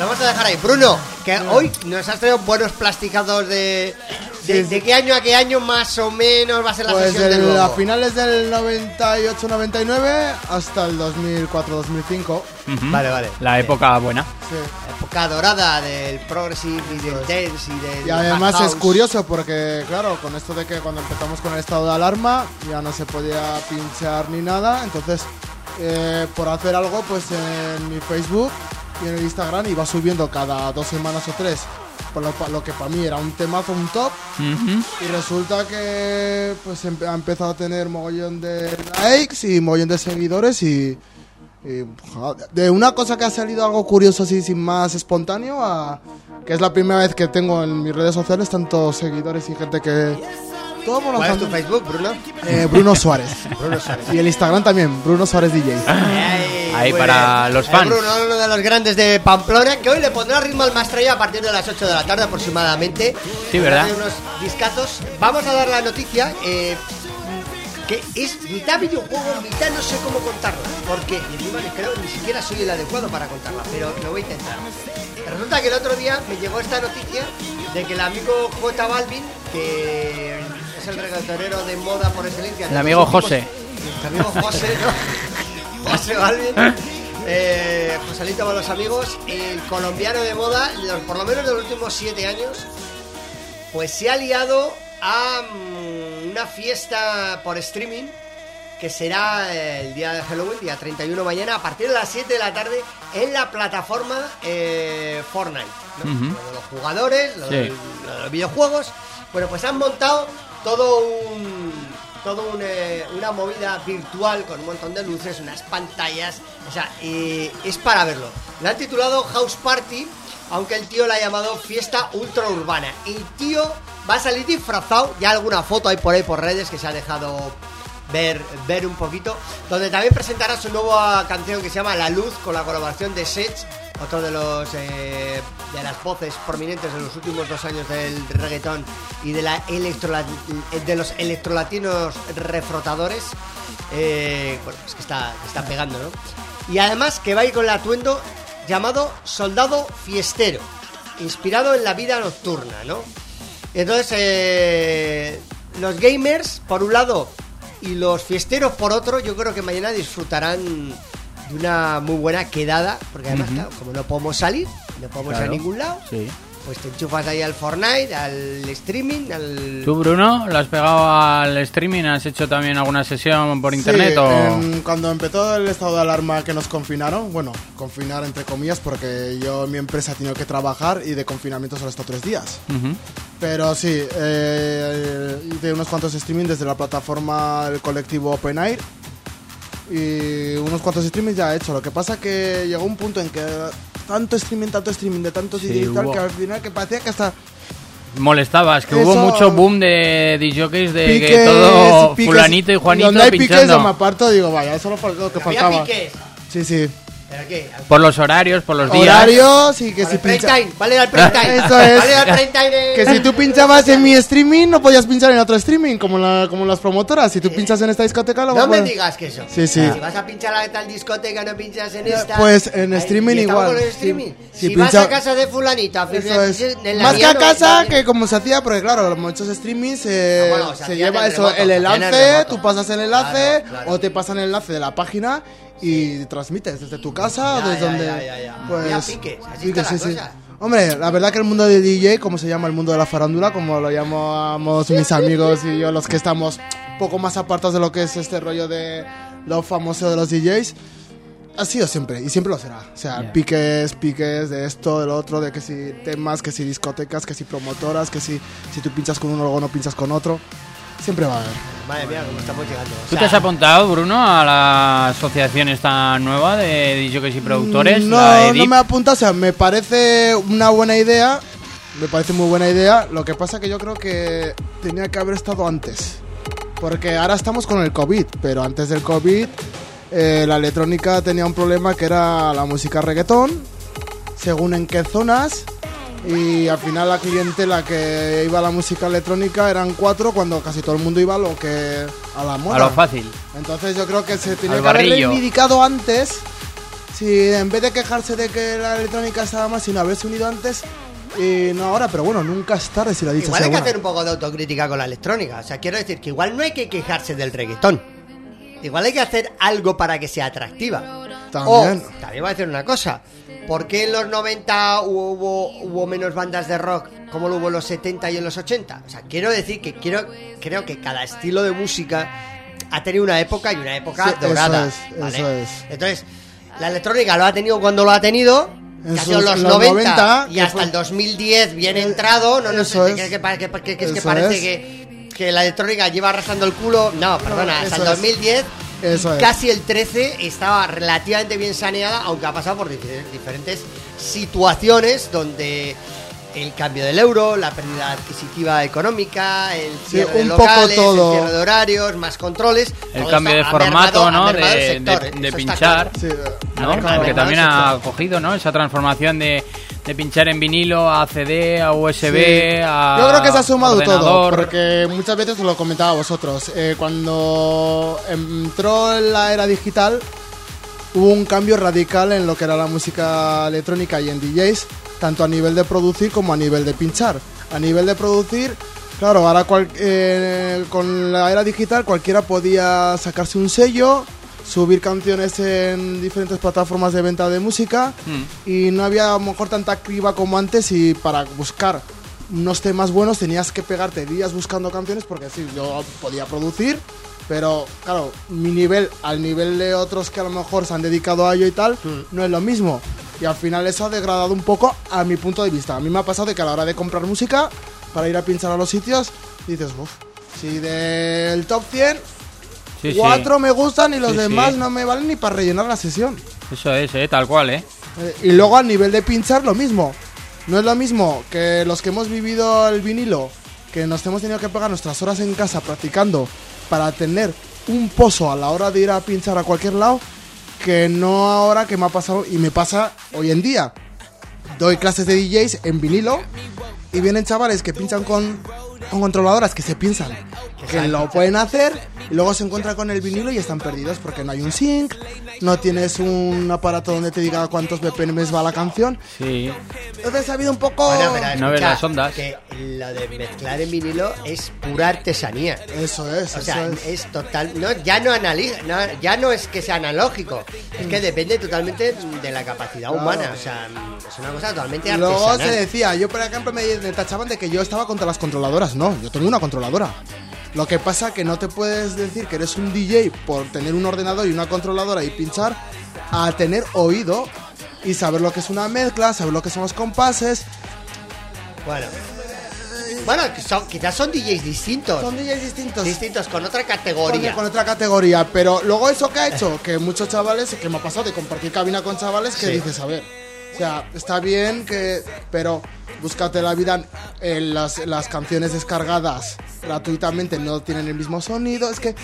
Lo vamos a dejar ahí. Bruno, que hoy nos has traído buenos plasticados de. ¿De, de qué año a qué año más o menos va a ser la Pues sesión de el- nuevo? a finales del 98-99 hasta el 2004-2005. Ujú. Vale, vale. La época buena. Sí. época dorada del progressive y del dance y del Y además es curioso porque, claro, con esto de que cuando empezamos con el estado de alarma ya no se podía pinchar ni nada, entonces eh, por hacer algo, pues en mi Facebook y en el Instagram iba subiendo cada dos semanas o tres, por lo, lo que para mí era un temazo, un top, Ujú. y resulta que pues empe- ha empezado a tener mogollón de likes y mogollón de seguidores y, y, de una cosa que ha salido algo curioso así sin más espontáneo a que es la primera vez que tengo en mis redes sociales tantos seguidores y gente que todo por ¿Cuál es tu Facebook, Bruno? Eh, Bruno Suárez Bruno Suárez. y el Instagram también Bruno Suárez DJ Ahí, para bien. los fans. Bruno, uno de los grandes de Pamplona, que hoy le pondrá ritmo al Mastrella a partir de las 8 de la tarde aproximadamente. Sí, ¿verdad? Unos discazos. Vamos a dar la noticia. eh, que es mitad videojuego, mitad no sé cómo contarla. Porque encima que creo ni siquiera soy el adecuado para contarla, pero lo voy a intentar. Resulta que el otro día me llegó esta noticia de que el amigo J Balvin, que es el reggaetonero de moda por excelencia. El amigo José. El amigo José, ¿no? José Balvin, eh, Joselito con los amigos, el colombiano de moda, los- por lo menos de los últimos siete años, pues se ha liado a mm, una fiesta por streaming que será eh, el día de Halloween, día 31 mañana, a partir de las 7 de la tarde, en la plataforma eh, Fortnite. los jugadores, Sí. los videojuegos. Bueno, pues han montado todo un. Todo eh, una movida virtual con un montón de luces, unas pantallas. O sea, es para verlo. La han titulado House Party, aunque el tío la ha llamado Fiesta Ultra Urbana. El tío va a salir disfrazado. Ya alguna foto hay por ahí por redes que se ha dejado ver, ver un poquito. Donde también presentará su nueva canción que se llama La Luz con la colaboración de Sech, otro de los eh, de las voces prominentes de los últimos dos años del reggaetón y de la de los electrolatinos refrotadores. Eh, bueno, es que está, está pegando, ¿no? Y además que va a con el atuendo llamado Soldado Fiestero, inspirado en la vida nocturna, ¿no? Entonces, eh, los gamers, por un lado, y los fiesteros, por otro, yo creo que mañana disfrutarán de una muy buena quedada, porque además, claro, como no podemos salir, no podemos ir a ningún lado, Sí. pues te enchufas ahí al Fortnite, al streaming, al... ¿Tú, Bruno, lo has pegado al streaming? ¿Has hecho también alguna sesión por internet? Sí, o... em, cuando empezó el estado de alarma que nos confinaron, bueno, confinar entre comillas porque yo en mi empresa he tenido que trabajar y de confinamiento solo he estado tres días. Ujú. Pero sí, eh, hice unos cuantos streaming desde la plataforma del colectivo Open Air y unos cuantos streamings ya he hecho. Lo que pasa que llegó un punto en que tanto streaming, tanto streaming de tantos Sí, DJs y tal, hubo- que al final que parecía que hasta Molestabas, que hubo mucho boom de DJs de que todo piques, fulanito y Juanito donde hay piques yo me aparto digo, vaya, eso es lo que Había faltaba. piques. Sí, sí. ¿Pero qué? Por los horarios, por los días. Horarios y que Por si el pincha- time, vale al prime time. Eso es. Vale time. Que si tú pinchabas en mi streaming, no podías pinchar en otro streaming, como, la, como las promotoras. Si tú pinchas en esta discoteca, lo No me digas que eso. Sí, sí. Si vas a pinchar a tal discoteca, no pinchas en esta. Pues en streaming estamos igual. el streaming. Sí. Si, Si vas pincha- a casa de fulanito, a Eso es. en la Más que a no- casa, no- que como se hacía, porque claro, muchos streamings eh, Ah, bueno, se se lleva eso, remoto, el en enlace, remoto. tú pasas el enlace Claro, claro. o te pasan el enlace de la página y transmites desde tu casa Ya, o desde ya, donde. ya, ya, ya. Pues, Ya piques, así piques, está la sí, sí. cosa. Hombre, la verdad que el mundo de DJ, como se llama el mundo de la farándula, como lo llamamos mis amigos y yo, los que estamos un poco más apartados de lo que es este rollo de lo famoso de los DJs, ha sido siempre y siempre lo será. O sea, Ya. piques, piques de esto, de lo otro, de que si temas, que si discotecas, que si promotoras, que si, si tú pinchas con uno, luego no pinchas con otro. Siempre va a haber. Madre mía, cómo estamos llegando. O ¿Tú te has apuntado, Bruno, a la asociación esta nueva de DJs y productores? No, no me apunta, o sea, me parece una buena idea. Me parece muy buena idea. Lo que pasa que yo creo que tenía que haber estado antes. Porque ahora estamos con el COVID, pero antes del COVID eh, la electrónica tenía un problema que era la música reggaetón, según en qué zonas. Y al final la clientela que iba a la música electrónica eran cuatro cuando casi todo el mundo iba a lo que a la moda. A lo fácil. Entonces yo creo que se Al que haber reivindicado antes. Si en vez de quejarse de que la electrónica estaba mal, sino haberse unido antes y no ahora, pero bueno, nunca es tarde si la dicha Igual hay que buena. hacer un poco de autocrítica con la electrónica. O sea, quiero decir que igual no hay que quejarse del reggaetón. Igual hay que hacer algo para que sea atractiva. También. O, también voy a decir una cosa. ¿Por qué en los 90 hubo, hubo menos bandas de rock como lo hubo en los 70 y en los 80? O sea, quiero decir que quiero, creo que cada estilo de música ha tenido una época y una época Sí, eso dorada. es, ¿vale? eso es. Entonces, la electrónica lo ha tenido cuando lo ha tenido. En Que ha sido los, los 90, 90, y hasta fue- el 2010 bien entrado. No, no sé, Eso es. que, que, que- que- Eso parece que, la electrónica lleva arrastrando el culo. No, perdona, hasta el eso es. 2010 Es. casi el 13 estaba relativamente bien saneada, aunque ha pasado por difer- diferentes situaciones donde el cambio del euro, la pérdida adquisitiva económica, el Sí, cierre de un poco locales, todo. el cierre de horarios, más controles. El cambio de formato, mermado- ¿no? De, sector, de- de pinchar. claro. Sí, ¿no? Ha mermado Porque también ha cogido, ¿no? Esa transformación de, de pinchar en vinilo a CD, a USB, Sí. a. Yo creo que se ha sumado todo, porque muchas veces os lo comentaba a vosotros. eh, cuando entró en la era digital, hubo un cambio radical en lo que era la música electrónica y en DJs, tanto a nivel de producir como a nivel de pinchar. A nivel de producir, claro, ahora cual- eh, con la era digital cualquiera podía sacarse un sello, subir canciones en diferentes plataformas de venta de música Mm. y no había a lo mejor tanta criba como antes y para buscar unos temas buenos tenías que pegarte días buscando canciones porque sí, yo podía producir, pero claro, mi nivel al nivel de otros que a lo mejor se han dedicado a ello y tal, no es lo mismo. Y al final eso ha degradado un poco a mi punto de vista. A mí me ha pasado de que a la hora de comprar música para ir a pinchar a los sitios, dices, uff, si del top 100, Sí, sí. cuatro me gustan y los Sí, demás no me valen ni para rellenar la sesión. Eso es, eh, tal cual, eh. Eh, y luego a nivel de pinchar lo mismo. No es lo mismo que los que hemos vivido el vinilo, que nos hemos tenido que pegar nuestras horas en casa practicando para tener un pozo a la hora de ir a pinchar a cualquier lado, que no ahora que me ha pasado y me pasa hoy en día. Doy clases de DJs en vinilo y vienen chavales que pinchan con, con controladoras que se piensan que lo pueden hacer y luego se encuentran con el vinilo y están perdidos porque no hay un sync, no tienes un aparato donde te diga cuántos BPMs va la canción. Sí. Entonces ha habido un poco... Bueno, pero No ves escucha, las ondas. Que lo de mezclar en vinilo es pura artesanía. Eso es, O eso sea, es. es total, no, ya no analiza, no, ya no es que sea analógico, es que depende totalmente de la capacidad Claro. humana, o sea, es una cosa totalmente Y Luego artesanal. se decía, yo por ejemplo me, me tachaban de que yo estaba contra las controladoras. No, yo tengo una controladora. Lo que pasa que no te puedes decir que eres un DJ por tener un ordenador y una controladora y pinchar a tener oído y saber lo que es una mezcla, saber lo que son los compases. Bueno, bueno, son- quizás son DJs distintos, Son DJs distintos. distintos con otra Con, categoría. con otra categoría, pero luego eso que ha hecho, que muchos chavales, que me ha pasado de compartir cabina con chavales, que Sí. dices, a ver, o sea, está bien que, pero búscate la vida en las, las canciones descargadas gratuitamente no tienen el mismo sonido, es que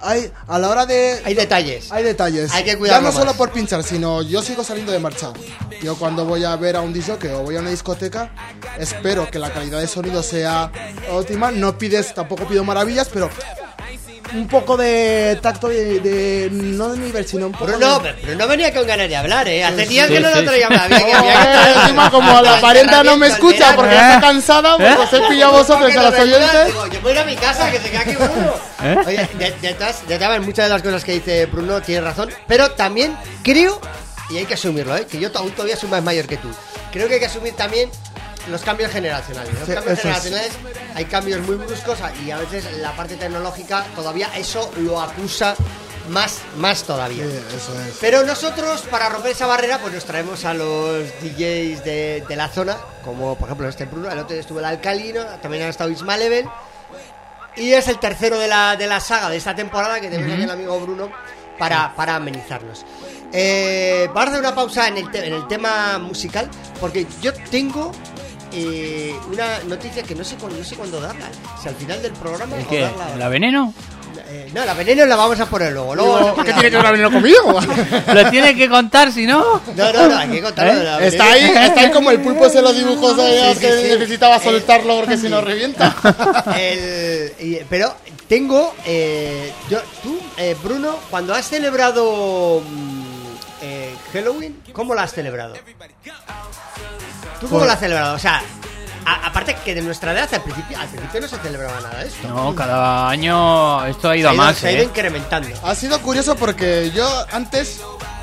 hay, a la hora de... Hay detalles. Hay detalles. Hay que Ya cuidarlo no solo por pinchar, sino yo sigo saliendo de marcha. Yo cuando voy a ver a un disco o voy a una discoteca, espero que la calidad de sonido sea óptima. No pides, tampoco pido maravillas, pero un poco de tacto de, de- no de nivel, sino un poco Bruno, de... Bruno venía con ganas de hablar, ¿eh? Hace días sí, que no sí, lo Joder, traer- encima como la parienta no me escucha porque ya está cansada, pues os he pillado vosotros a recuerdas, oyentes. yo voy a ir a mi casa, que se queda aquí Bruno. ¿Eh? Oye, de, todas, muchas de las cosas que dice Bruno tiene razón, pero también creo, y hay que asumirlo, ¿eh? que yo to- aún todavía soy más mayor que tú, creo que hay que asumir también los cambios generacionales. Los Sí, cambios es. generacionales hay cambios muy bruscos y a veces la parte tecnológica todavía eso lo acusa más, más todavía. Sí, eso es. Pero nosotros, para romper esa barrera, pues nos traemos a los DJs de, de la zona, como por ejemplo este Bruno, el otro estuvo el Alcalino, también ha estado Isma Level, y es el tercero de la, de la saga de esta temporada que tenemos aquí el amigo Bruno para, para amenizarnos. Eh, vamos a hacer una pausa en el, en el tema musical, porque yo tengo eh, una noticia que no sé, cuándo, no sé cuándo darla, si al final del programa ¿El o qué? darla ahora. ¿La veneno? Eh, no, la veneno la vamos a poner luego. luego ¿Qué tiene que ver veneno conmigo? ¿Lo tiene que contar si no? No, no, no, hay que contarlo ¿Eh? de la Está ahí, está ahí como el pulpo ese de los dibujos de Sí, sí, que sí. necesitaba Eh, soltarlo porque si no revienta. El- y- pero tengo. eh, yo, tú, eh, Bruno, cuando has celebrado mm, eh, Halloween, ¿cómo lo has celebrado? ¿Tú cómo lo has celebrado? O sea, a- aparte que de nuestra edad, al principio, al principio no se celebraba nada de esto. No, cada año esto ha ido a ha ido, más, se ha ido eh. incrementando. Ha sido curioso porque yo antes,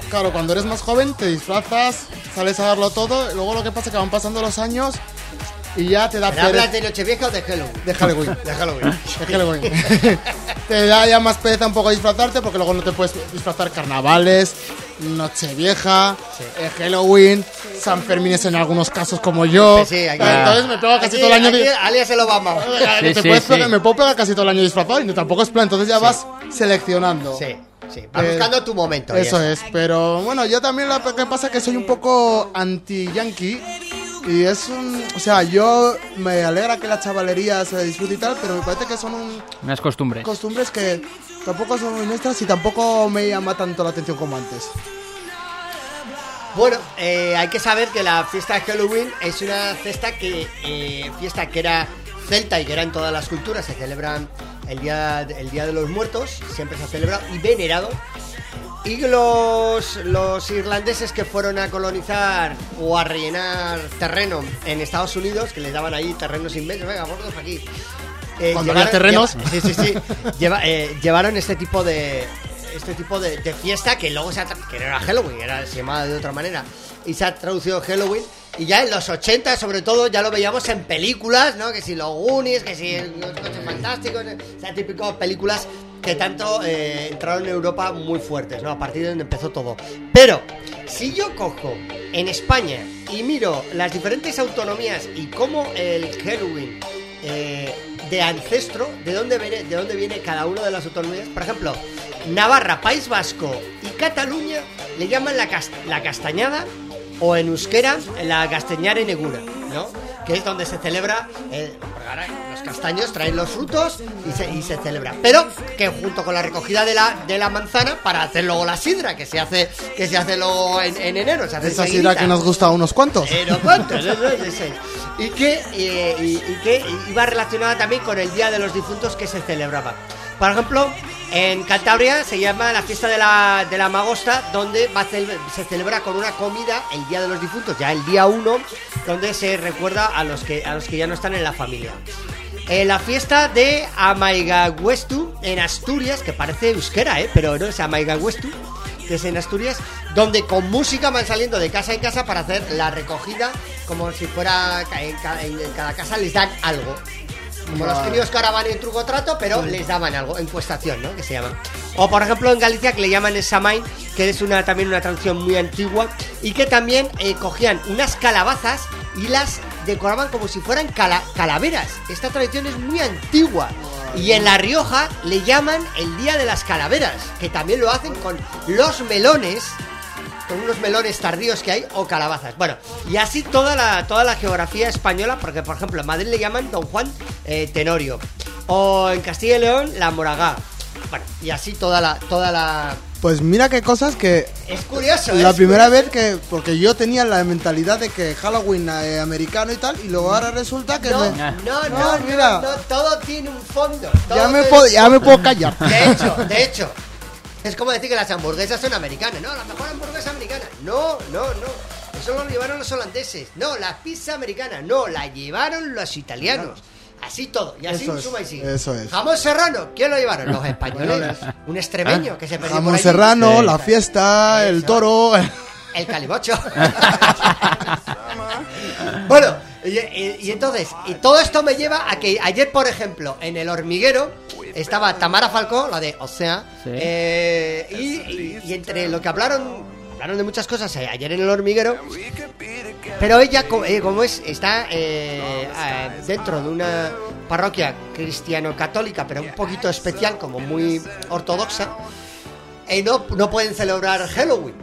claro, cuando eres más joven te disfrazas, sales a darlo todo, y luego lo que pasa es que van pasando los años y ya te da ¿Pero hablas de Nochevieja o de Halloween? De Halloween. De Halloween. De Halloween. te da ya más pereza un poco disfrazarte porque luego no te puedes disfrazar carnavales, Nochevieja, eh, Halloween, San Fermín en algunos casos como yo. Sí, aquí- Entonces me pego casi Aquí- todo el año. aquí alias el Obama. te sí, puedes sí. pegar- me puedo pegar casi todo el año disfrazado y no- tampoco es plan. Entonces ya vas seleccionando. Sí, sí. Vas Eh, buscando tu momento. y Eso es, pero bueno, yo también lo que pasa es que soy un poco anti-yankee. Y es un. O sea, yo me alegra que la chavalería se disfrute y tal, pero me parece que son un- Unas costumbres. costumbres que tampoco son muy nuestras y tampoco me llama tanto la atención como antes. Bueno, eh, hay que saber que la fiesta de Halloween es una fiesta que eh, fiesta que era celta y que era en todas las culturas. Se celebra el día, el día de los muertos, siempre se ha celebrado y venerado. Y los, los irlandeses que fueron a colonizar o a rellenar terreno en Estados Unidos, que les daban ahí terrenos inmensos, venga, gordos aquí. eh, Cuando había terrenos. lleva- sí, sí, sí. Lleva- eh, llevaron este tipo de, este tipo de, de fiesta que luego se que no era Halloween, era, se llamaba de otra manera, y se ha traducido Halloween. Y ya en los 80, sobre todo, ya lo veíamos en películas, ¿no? Que si los Goonies, que si los coches fantásticos, o sea, típicas películas que tanto eh, entraron en Europa muy fuertes, ¿no? A partir de donde empezó todo. Pero, si yo cojo en España y miro las diferentes autonomías y cómo el Halloween eh, de ancestro, de dónde, viene, de dónde viene cada una de las autonomías, por ejemplo, Navarra, País Vasco y Cataluña le llaman la, cas- la castañada o en euskera la castañare negura, ¿no? Que es donde se celebra, eh, ahora los castaños traen los frutos y se, y se celebra. Pero que junto con la recogida de la, de la manzana para hacer luego la sidra, que se hace, que se hace luego en, en enero, se hace Esa sidra que nos gusta a unos cuantos. Es. Y que, eh, y, y que iba relacionada también con el Día de los Difuntos que se celebraba. Por ejemplo, en Cantabria se llama la fiesta de la, de la Magosta, donde se celebra con una comida el Día de los Difuntos, ya el día 1, donde se recuerda a los que, a los que ya no están en la familia. Eh, la fiesta de Amaigahuestu en Asturias, que parece euskera, ¿eh? pero no es Amaigahuestu, que es en Asturias, donde con música van saliendo de casa en casa para hacer la recogida, como si fuera en cada casa les dan algo. Como los críos que ahora van en truco trato, pero les daban algo, encuestación, ¿no? Que se llama. O por ejemplo en Galicia que le llaman el Samain, que es una también una tradición muy antigua, y que también eh, cogían unas calabazas y las decoraban como si fueran cala- calaveras. Esta tradición es muy antigua. Y en La Rioja le llaman el Día de las Calaveras, que también lo hacen con los melones con unos melones tardíos que hay o calabazas. Bueno, y así toda la, toda la geografía española, porque por ejemplo en Madrid le llaman Don Juan eh, Tenorio, o en Castilla y León la Moragá. Bueno, y así toda la, toda la... Pues mira qué cosas que Es curioso, la es primera curioso. vez que porque yo tenía la mentalidad de que Halloween eh, americano y tal y luego ahora resulta que No, me- no, no, No, no, mira. no, todo tiene un fondo. ya me puedo ya me puedo callar. De hecho, de hecho, es como decir que las hamburguesas son americanas. No, la mejor hamburguesa americana. No, no, no. Eso lo llevaron los holandeses. No, la pizza americana. No, la llevaron los italianos. Así todo. Y así Eso es, suma y sigue. eso es. Jamón serrano. ¿Quién lo llevaron? Los españoles. Un extremeño que se perdió por Jamón serrano, Sí. la fiesta, el toro. El calimocho. bueno, y, y- y entonces, y todo esto me lleva a que ayer, por ejemplo, en el hormiguero estaba Tamara Falcó, la de O sea, Sí. eh, y, entre lo que hablaron, hablaron de muchas cosas ayer en el hormiguero, pero ella, eh, como es, está eh, eh, dentro de una parroquia cristiano-católica, pero un poquito especial, como muy ortodoxa, eh, no, no pueden celebrar Halloween.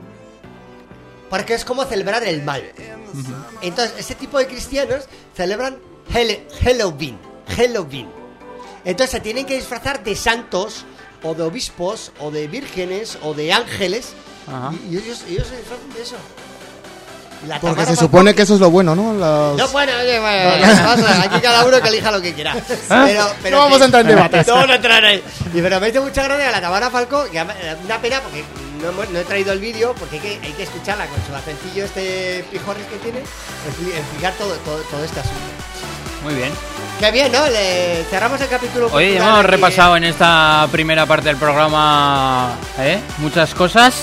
Porque es como celebrar el mal. Entonces, ese tipo de cristianos celebran Halloween. Halloween. Entonces se tienen que disfrazar de santos, o de obispos, o de vírgenes, o de ángeles. Ajá. Y, y ellos, ellos se disfrazan de eso. La Porque se Falcó- supone que eso es lo bueno, ¿no? Las- no, bueno, oye, bueno, pasa, aquí cada uno que elija lo que quiera. Pero, pero No vamos que- a entrar en debates. No vamos a entrar ahí. Y pero me hizo mucha gracia la Tamara Falco, que eh, una pena porque no, no he traído el vídeo, porque hay que, hay que escucharla con su acentillo este pijorris que tiene, expli- explicar todo, todo, todo este asunto. Muy bien. Qué bien, ¿no? Le cerramos el capítulo. Oye, hemos aquí, repasado ¿eh? en esta primera parte del programa ¿eh? muchas cosas,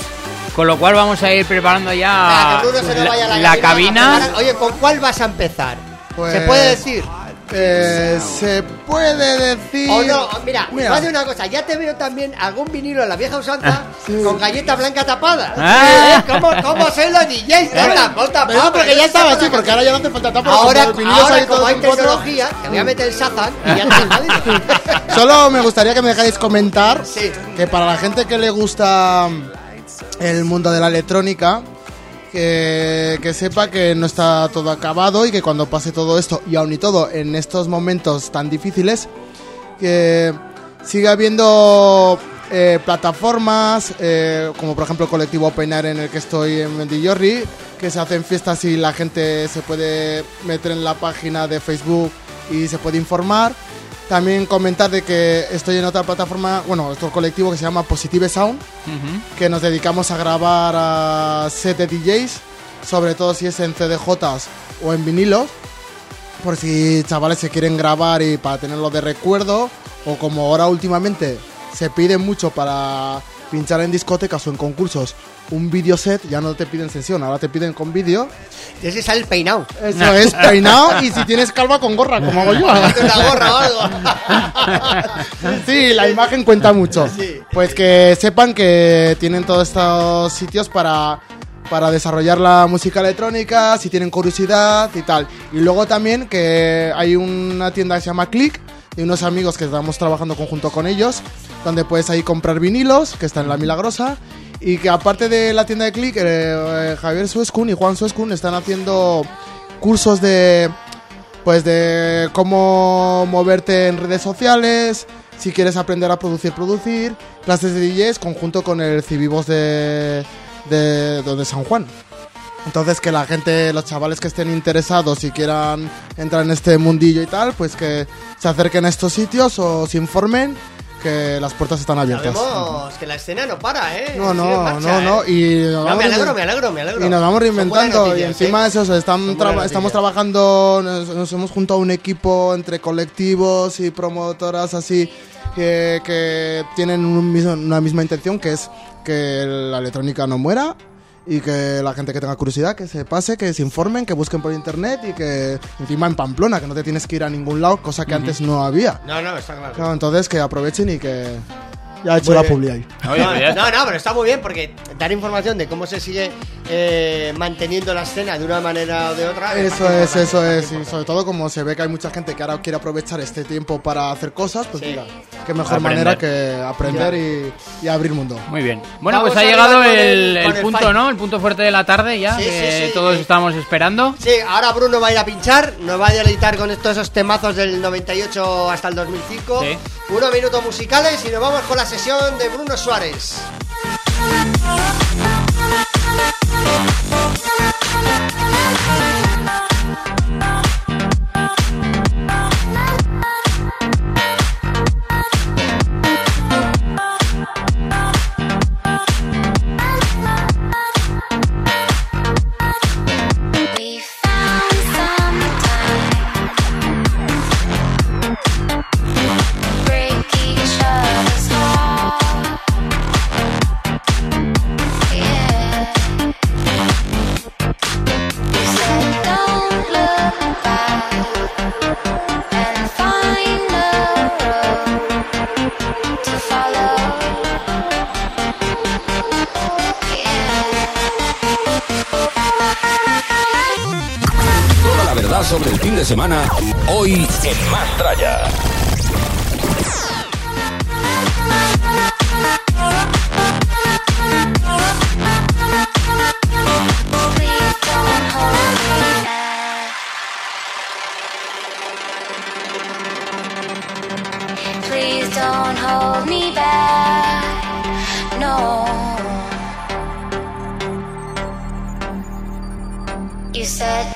con lo cual vamos a ir preparando ya que Bruno se nos la, vaya a la, la cabina. a preparar. Oye, ¿con cuál vas a empezar? Pues- ¿Se puede decir? Eh, se puede decir. O no, mira, Mira. más de una cosa, ya te veo también algún vinilo en la vieja usanza con galleta blanca tapada. Ah. ¿Eh? ¿Cómo, ¿Cómo soy los DJs? Ponla, ponla, No, porque ya estaba así, porque ahora ya no hace falta tapar. Ahora, como el vinilo ahora sale como todo hay en cuatro. tecnología, te voy a meter el Sazan y ya te jodido. Solo me gustaría que me dejáis comentar Sí. que para la gente que le gusta el mundo de la electrónica, que, sepa que no está todo acabado y que cuando pase todo esto, y aun y todo, en estos momentos tan difíciles, que siga habiendo eh, plataformas, eh, como por ejemplo el colectivo Open Air en el que estoy en Mendillorri, que se hacen fiestas y la gente se puede meter en la página de Facebook y se puede informar. También comentar de que estoy en otra plataforma, bueno, otro colectivo que se llama Positive Sound, que nos dedicamos a grabar a set de DJs, sobre todo si es en CDJs o en vinilos, por si chavales se quieren grabar y para tenerlo de recuerdo, o como ahora últimamente se pide mucho para pinchar en discotecas o en concursos un videoset, ya no te piden sesión, ahora te piden con vídeo. Tienes que salir peinado. Eso es peinado y si tienes calva con gorra, como hago yo. Gorra o algo. Sí, la imagen cuenta mucho. Pues que sepan que tienen todos estos sitios para, para desarrollar la música electrónica, si tienen curiosidad y tal. Y luego también que hay una tienda que se llama Click, y unos amigos que estamos trabajando conjunto con ellos, donde puedes ahí comprar vinilos, que está en La Milagrosa. Y que aparte de la tienda de Click, eh, eh, Javier Suescun y Juan Suescun están haciendo cursos de pues de cómo moverte en redes sociales, si quieres aprender a producir, producir, clases de DJs conjunto con el Civivos de, de, de San Juan. Entonces que la gente, los chavales que estén interesados y quieran entrar en este mundillo y tal, pues que se acerquen a estos sitios o se informen que las puertas están abiertas. Sabemos que la escena no para, ¿eh? No, no, marcha, no, no. ¿eh? Y No, me alegro, me alegro, me alegro. Y nos vamos reinventando. y noticias, encima ¿eh? de eso, o sea, están tra- buenas estamos noticias. trabajando, nos, nos hemos juntado un equipo entre colectivos y promotoras así que, que tienen un mismo- una misma intención, que es que la electrónica no muera. Y que la gente que tenga curiosidad, que se pase, que se informen, que busquen por internet y que encima en Pamplona, que no te tienes que ir a ningún lado, cosa que antes no había. No, no, está claro. Claro, entonces que aprovechen y que... Ya he hecho Muy la bien. publi ahí. Oye, no, está. no, pero está muy bien porque dar información de cómo se sigue eh, manteniendo la escena de una manera o de otra. Eso es, eso es. Y sobre todo como se ve que hay mucha gente que ahora quiere aprovechar este tiempo para hacer cosas, pues Sí. mira, qué mejor Aprender. manera que aprender y, y abrir mundo. Muy bien. Bueno, Vamos pues ha llegado el, punto, fight. ¿no? El punto fuerte de la tarde ya, Sí, que sí, sí. todos estamos esperando. Sí, ahora Bruno va a ir a pinchar, nos va a deleitar con todos esos temazos del 98 hasta el 2005. Sí. Unos minutos musicales y nos vamos con la sesión de Bruno Suárez. Verdad sobre el fin de semana, hoy en Más. Please don't hold me back. No. You said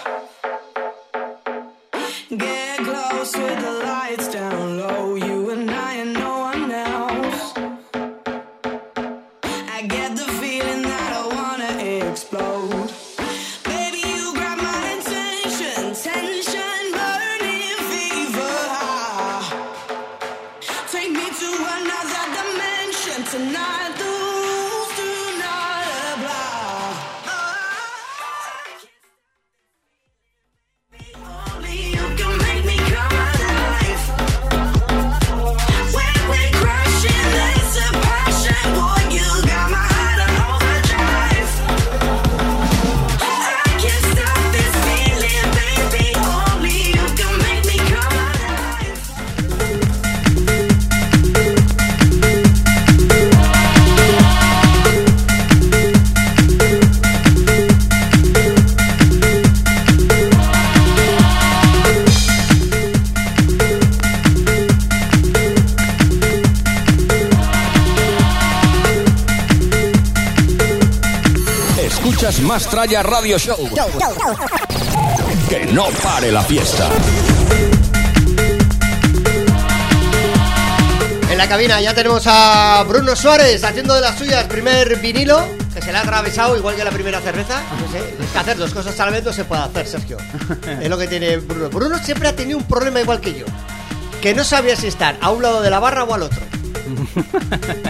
Radio Show. Que no pare la fiesta. En la cabina ya tenemos a Bruno Suárez haciendo de las suyas primer vinilo que se le ha atravesado igual que la primera cerveza. No sé, es que hacer dos cosas a la vez no se puede hacer, Sergio. Es lo que tiene Bruno. Bruno siempre ha tenido un problema igual que yo. Que no sabía si estar a un lado de la barra o al otro.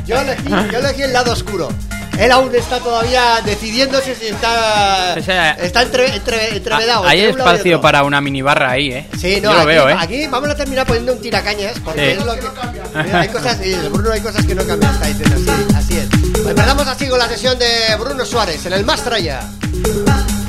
Yo elegí, yo elegí el lado oscuro. Él aún está todavía decidiéndose si está. O sea, está entre, entre, entrevedado. Hay entre espacio para una minibarra ahí, ¿eh? Sí, no, Yo lo aquí, veo, ¿eh? aquí vamos a terminar poniendo un tiracañas porque Sí. es lo que Mira, hay cosas, sí, Bruno hay cosas que no cambian, está diciendo, sí, así es. Pues Empezamos así con la sesión de Bruno Suárez en el Mastraya. devotion,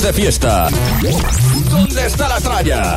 De fiesta. ¿Dónde está la tralla?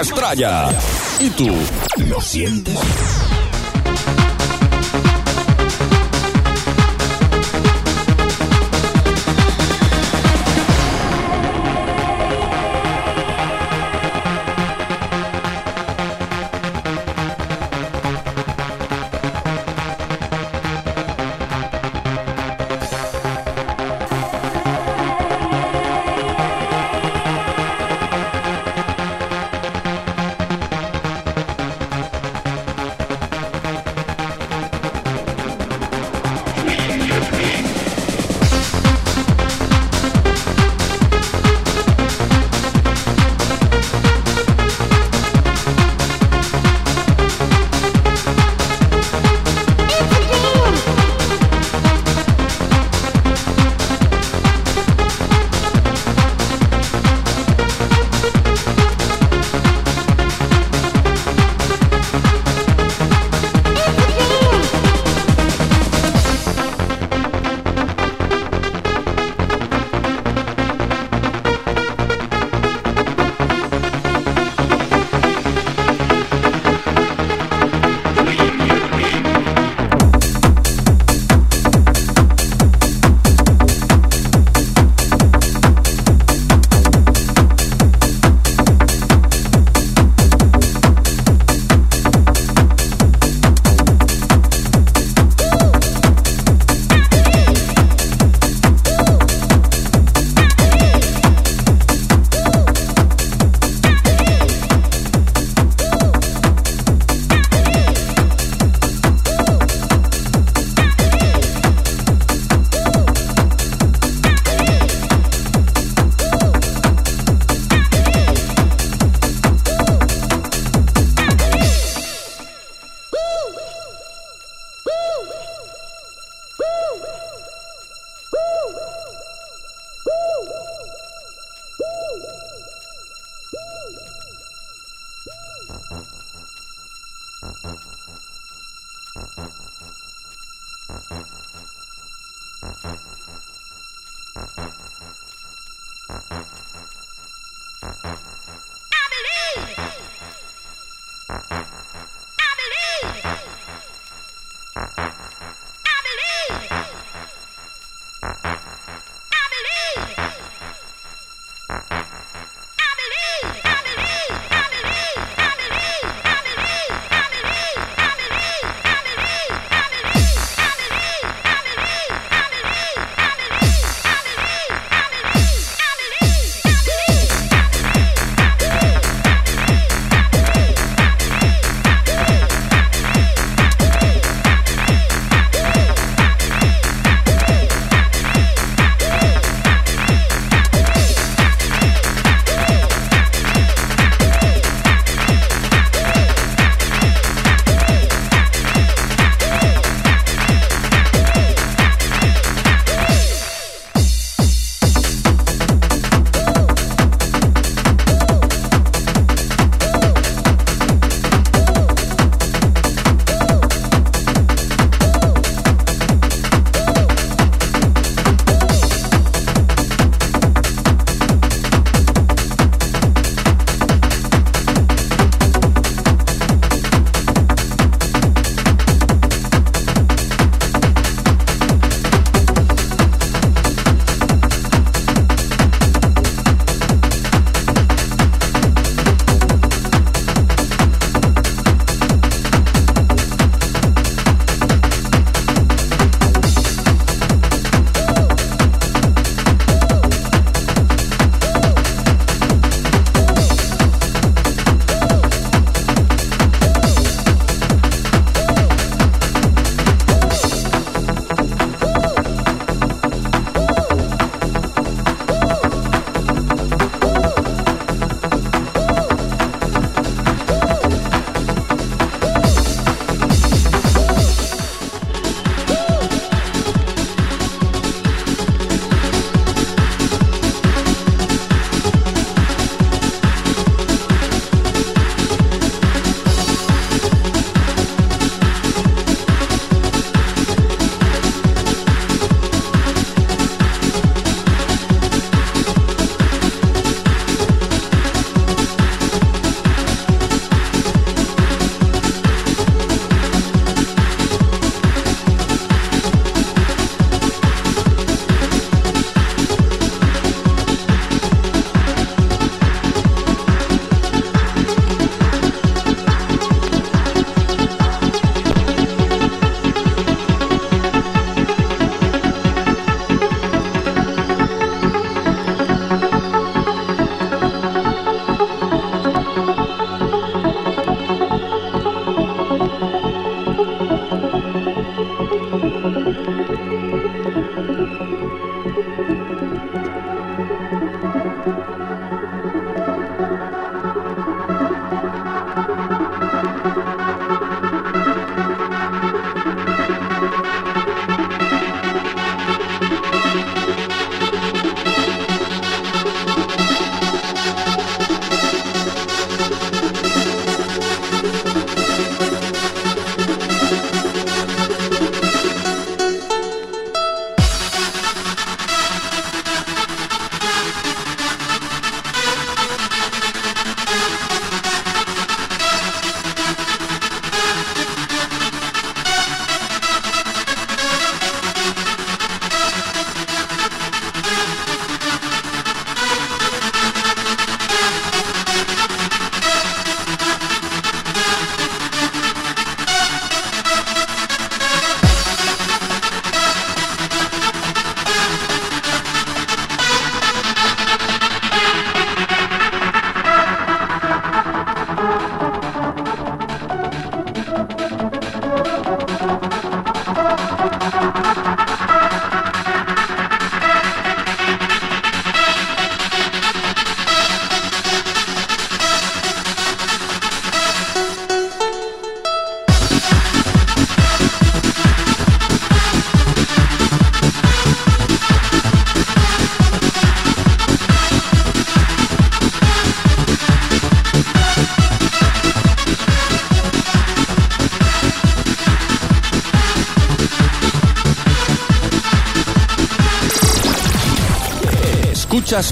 Más. ¿Y tú lo sientes?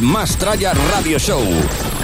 Más Radio Show.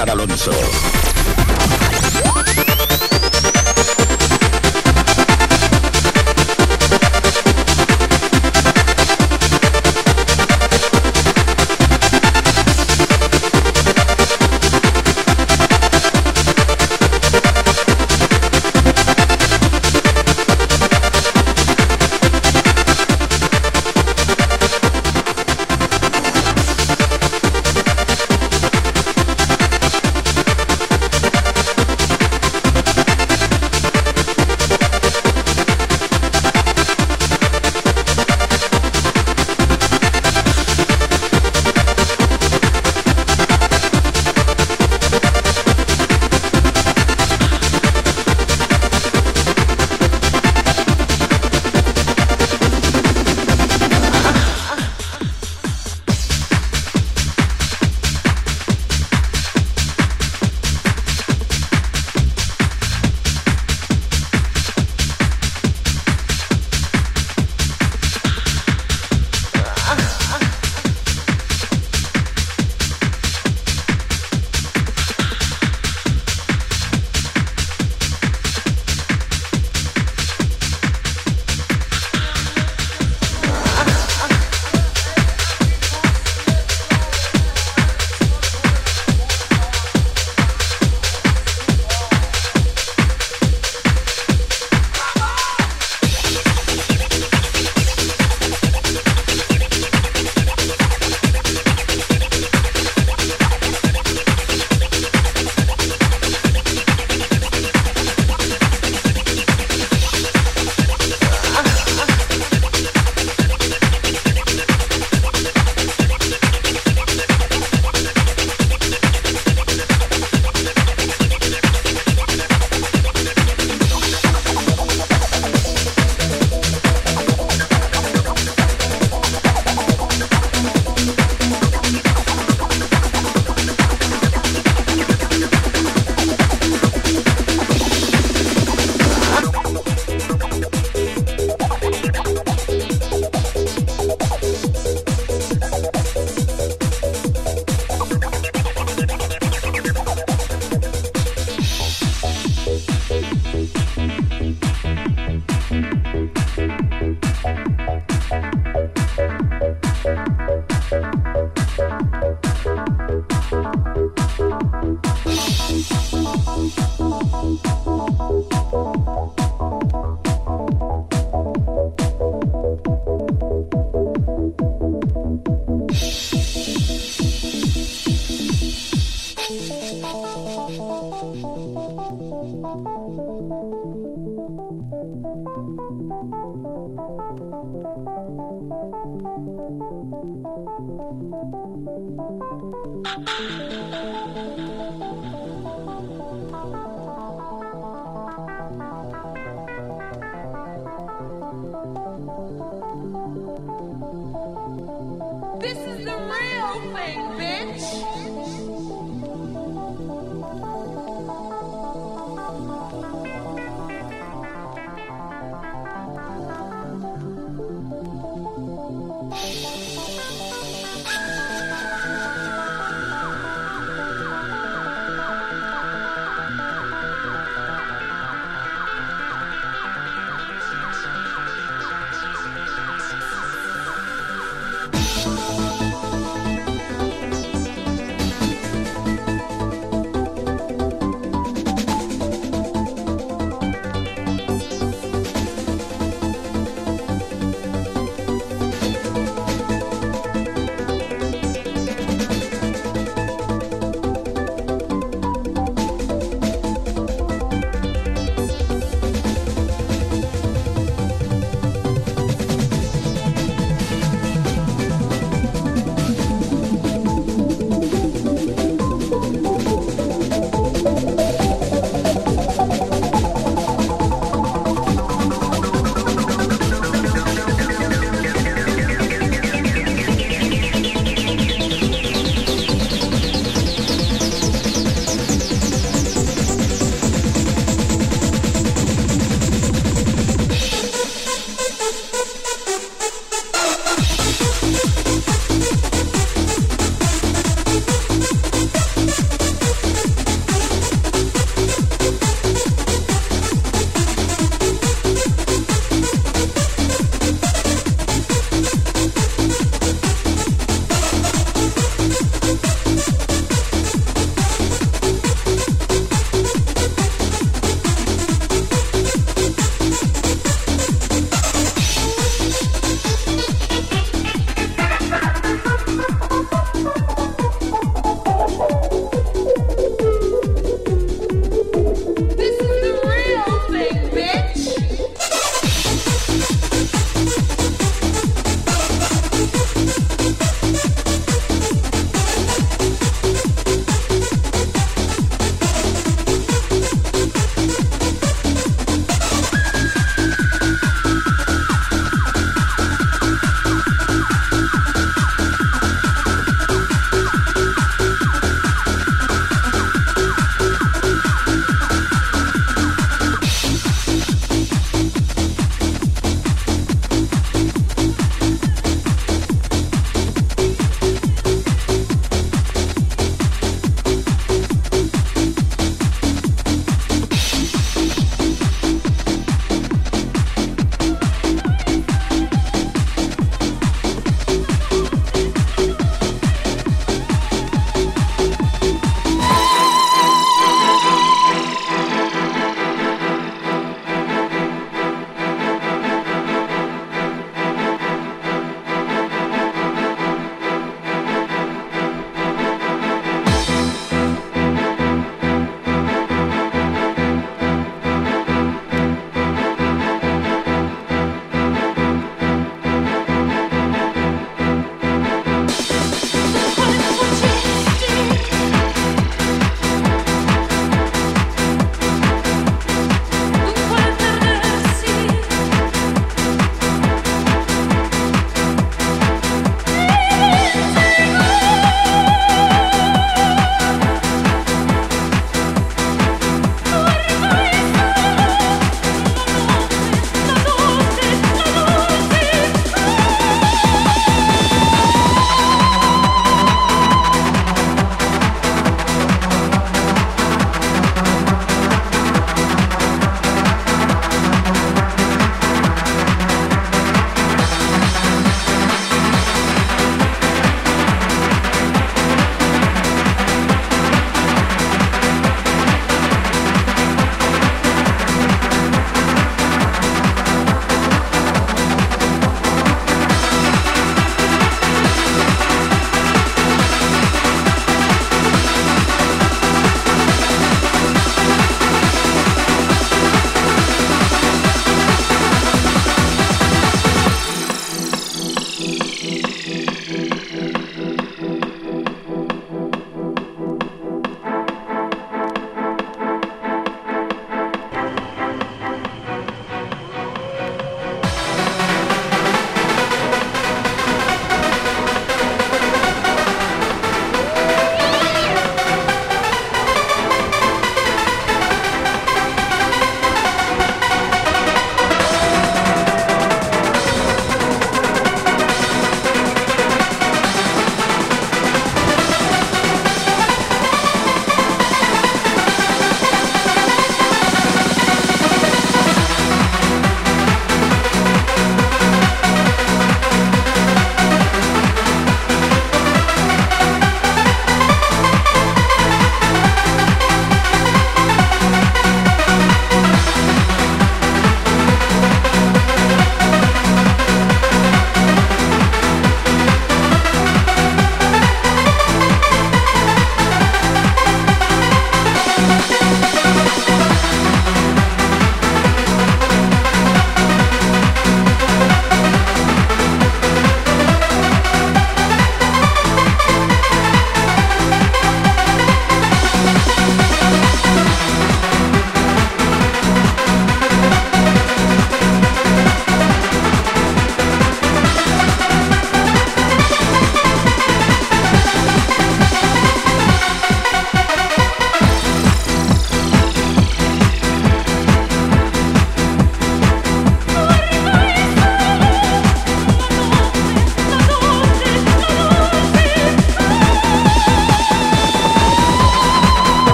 César Alonso.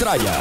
Tralla.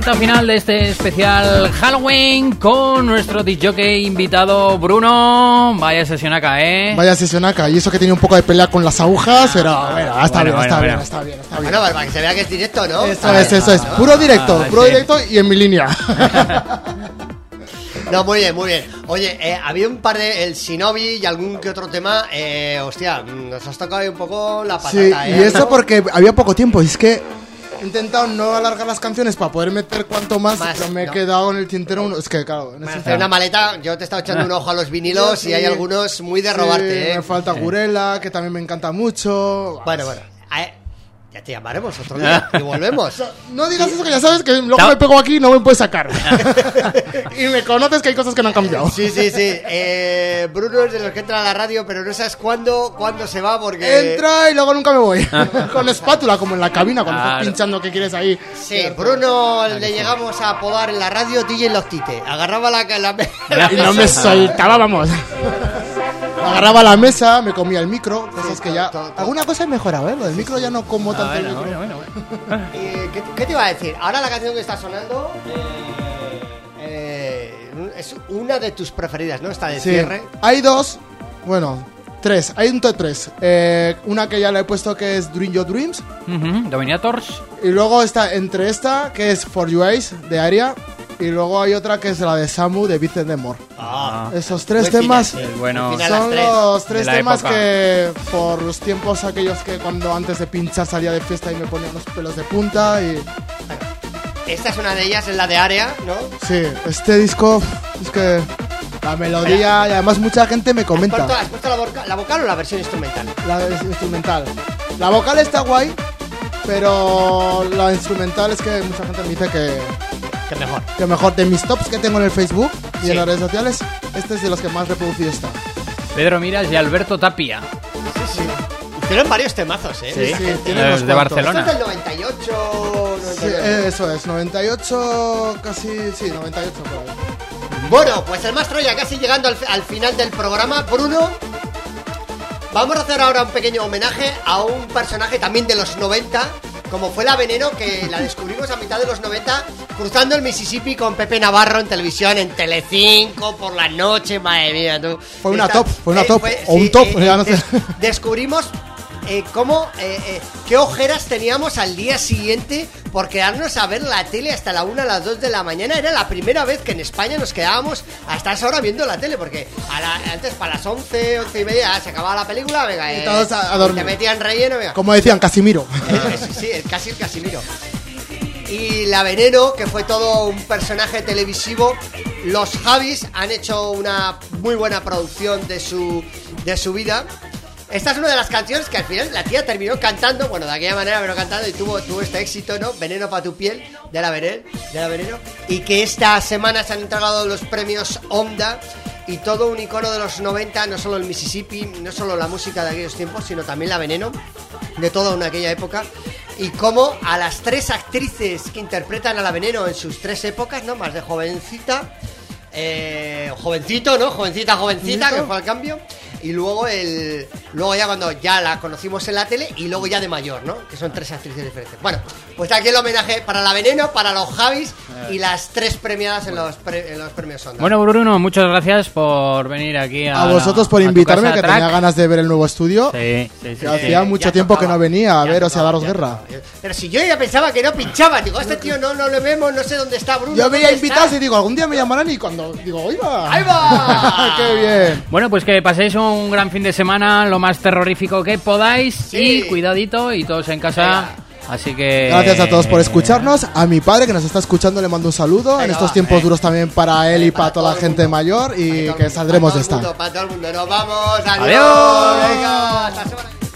Recta final de este especial Halloween con nuestro DJ invitado Bruno. Vaya sesión acá, ¿eh? Vaya sesión acá. Y eso que tenía un poco de pelea con las agujas, pero bueno, está, Bueno, bien, está, bueno, bien, bueno. está bien, está bien. Bueno, para que se vea que es directo, ¿no? Eso es, eso es. Puro directo, Ah, puro sí. directo y en mi línea. No, muy bien, muy bien. Oye, eh, había un par de. El Shinobi y algún que otro tema. Eh, hostia, nos has tocado ahí un poco la patata, Sí, ¿eh? y eso porque había poco tiempo. Y es que he intentado no alargar las canciones para poder meter cuanto más, Más, pero me he no. quedado en el tintero. uno- Es que, claro, Me necesito- hace una maleta, yo te he estado echando un ojo a los vinilos Sí. y hay algunos muy de Sí, robarte, ¿eh? Me falta Gurela, que también me encanta mucho. Bueno, bueno. Te llamaremos otro día y volvemos. No digas eso que ya sabes que luego me pego aquí y no me puedes sacar. y me conoces que hay cosas que no han cambiado. Sí, sí, sí. Eh, Bruno es de los que entra a la radio, pero no sabes cuándo, cuándo se va porque... Entra y luego nunca me voy. Con espátula, como en la cabina, cuando Claro. estás pinchando que quieres ahí. Sí, Bruno le llegamos a apodar en la radio DJ Loctite. Agarraba la... la, Y no me soltaba, vamos. Agarraba la mesa, me comía el micro, cosas que ya. todo, todo. Alguna cosa he mejorado, ¿eh? Lo del micro ya no como tanto el Bueno, micro. bueno, bueno, bueno. Eh, ¿qué, qué te iba a decir? Ahora la canción que está sonando eh, eh, es una de tus preferidas, ¿no? Esta de Sí. cierre. Hay dos, bueno, tres. Hay un top tres. Eh, una que ya le he puesto que es Dream Your Dreams. Ujú, Dominators. Y luego está entre esta, que es For You Eyes, de Aria. Y luego hay otra que es la de Samu, de Vincent de Moore. Ah, Esos tres temas sí. bueno, son tres. los tres temas época. que por los tiempos aquellos que cuando antes de pinchar salía de fiesta y me ponía los pelos de punta y Esta es una de ellas, es la de Area, ¿no? sí, este disco es que la melodía y además mucha gente me ¿Has puesto, comenta has puesto la, voca- la vocal o la versión instrumental? la es- instrumental. La vocal está guay, pero la instrumental es que mucha gente me dice que Que mejor. que mejor de mis tops que tengo en el Facebook y Sí. en las redes sociales, este es de los que más reproducido está. Pedro Miras y Alberto Tapia. Hicieron varios temazos, ¿eh? Sí, sí, tiene Eh, de. Esto Barcelona. es del 98, Sí, 99. eh, eso es, 98, casi, sí, 98 por ahí. Bueno, pues el Mastro ya casi llegando al, al final del programa. Bruno, vamos a hacer ahora un pequeño homenaje a un personaje también de los 90, como fue la Veneno, que la descubrimos a mitad de los 90, cruzando el Mississippi con Pepe Navarro en televisión, en Telecinco, por la noche, madre mía, tú. Fue una Esta- top, fue una eh, top, o un top, ya no sé. des- Descubrimos eh, cómo, eh, eh, qué ojeras teníamos al día siguiente por quedarnos a ver la tele hasta la 1 a las 2 de la mañana. Era la primera vez que en España nos quedábamos hasta esa hora viendo la tele, porque a la- antes para las 11, 11 y media se acababa la película, venga, Y eh, todos a- a dormir. te metían relleno, venga. Como decían, Casimiro. Eh, sí, sí, casi el Casimiro. Y la Veneno, que fue todo un personaje televisivo. Los Javis han hecho una muy buena producción de su, de su vida. Esta es una de las canciones que al final la tía terminó cantando, bueno, de aquella manera pero cantando y tuvo, tuvo este éxito, ¿no? Veneno para tu piel, de la, Veneno, de la Veneno. Y que esta semana se han entregado los premios Onda y todo un icono de los 90, no solo el Mississippi, no solo la música de aquellos tiempos, sino también la Veneno, de toda una aquella época. Y cómo a las tres actrices que interpretan a la Veneno en sus tres épocas, ¿no? Más de jovencita, eh, jovencito, ¿no? Jovencita, jovencita, que fue al cambio. Y luego el luego ya cuando ya la conocimos en la tele y luego ya de mayor, ¿no? Que son tres actrices diferentes. Bueno, pues aquí el homenaje para la Veneno, para los Javis y las tres premiadas en los, pre- en los premios Onda. Bueno, Bruno, muchas gracias por venir aquí a, A vosotros por a invitarme, casa que Track. tenía ganas de ver el nuevo estudio. Sí, sí, sí. Que sí. hacía mucho tiempo tocaba, que no venía a veros y a tocaba, daros guerra. tocaba. Pero si yo ya pensaba que no pinchaba, digo, este tío no, no lo vemos, no sé dónde está Bruno. Yo veía ¿dónde invitados y digo, algún día me llamarán y cuando digo, ¡ahí va! ¡Ahí va! ¡Qué bien! Bueno, pues que paséis un gran fin de semana, lo más terrorífico que podáis. Sí. Y cuidadito y todos en casa. Venga. Así que. Gracias a todos por escucharnos. A mi padre que nos está escuchando le mando un saludo. en estos tiempos eh. duros también para él y Para para toda la gente mundo. mayor y que saldremos de esta. Para todo el mundo, nos vamos. Adiós. Adiós. Venga, hasta semana.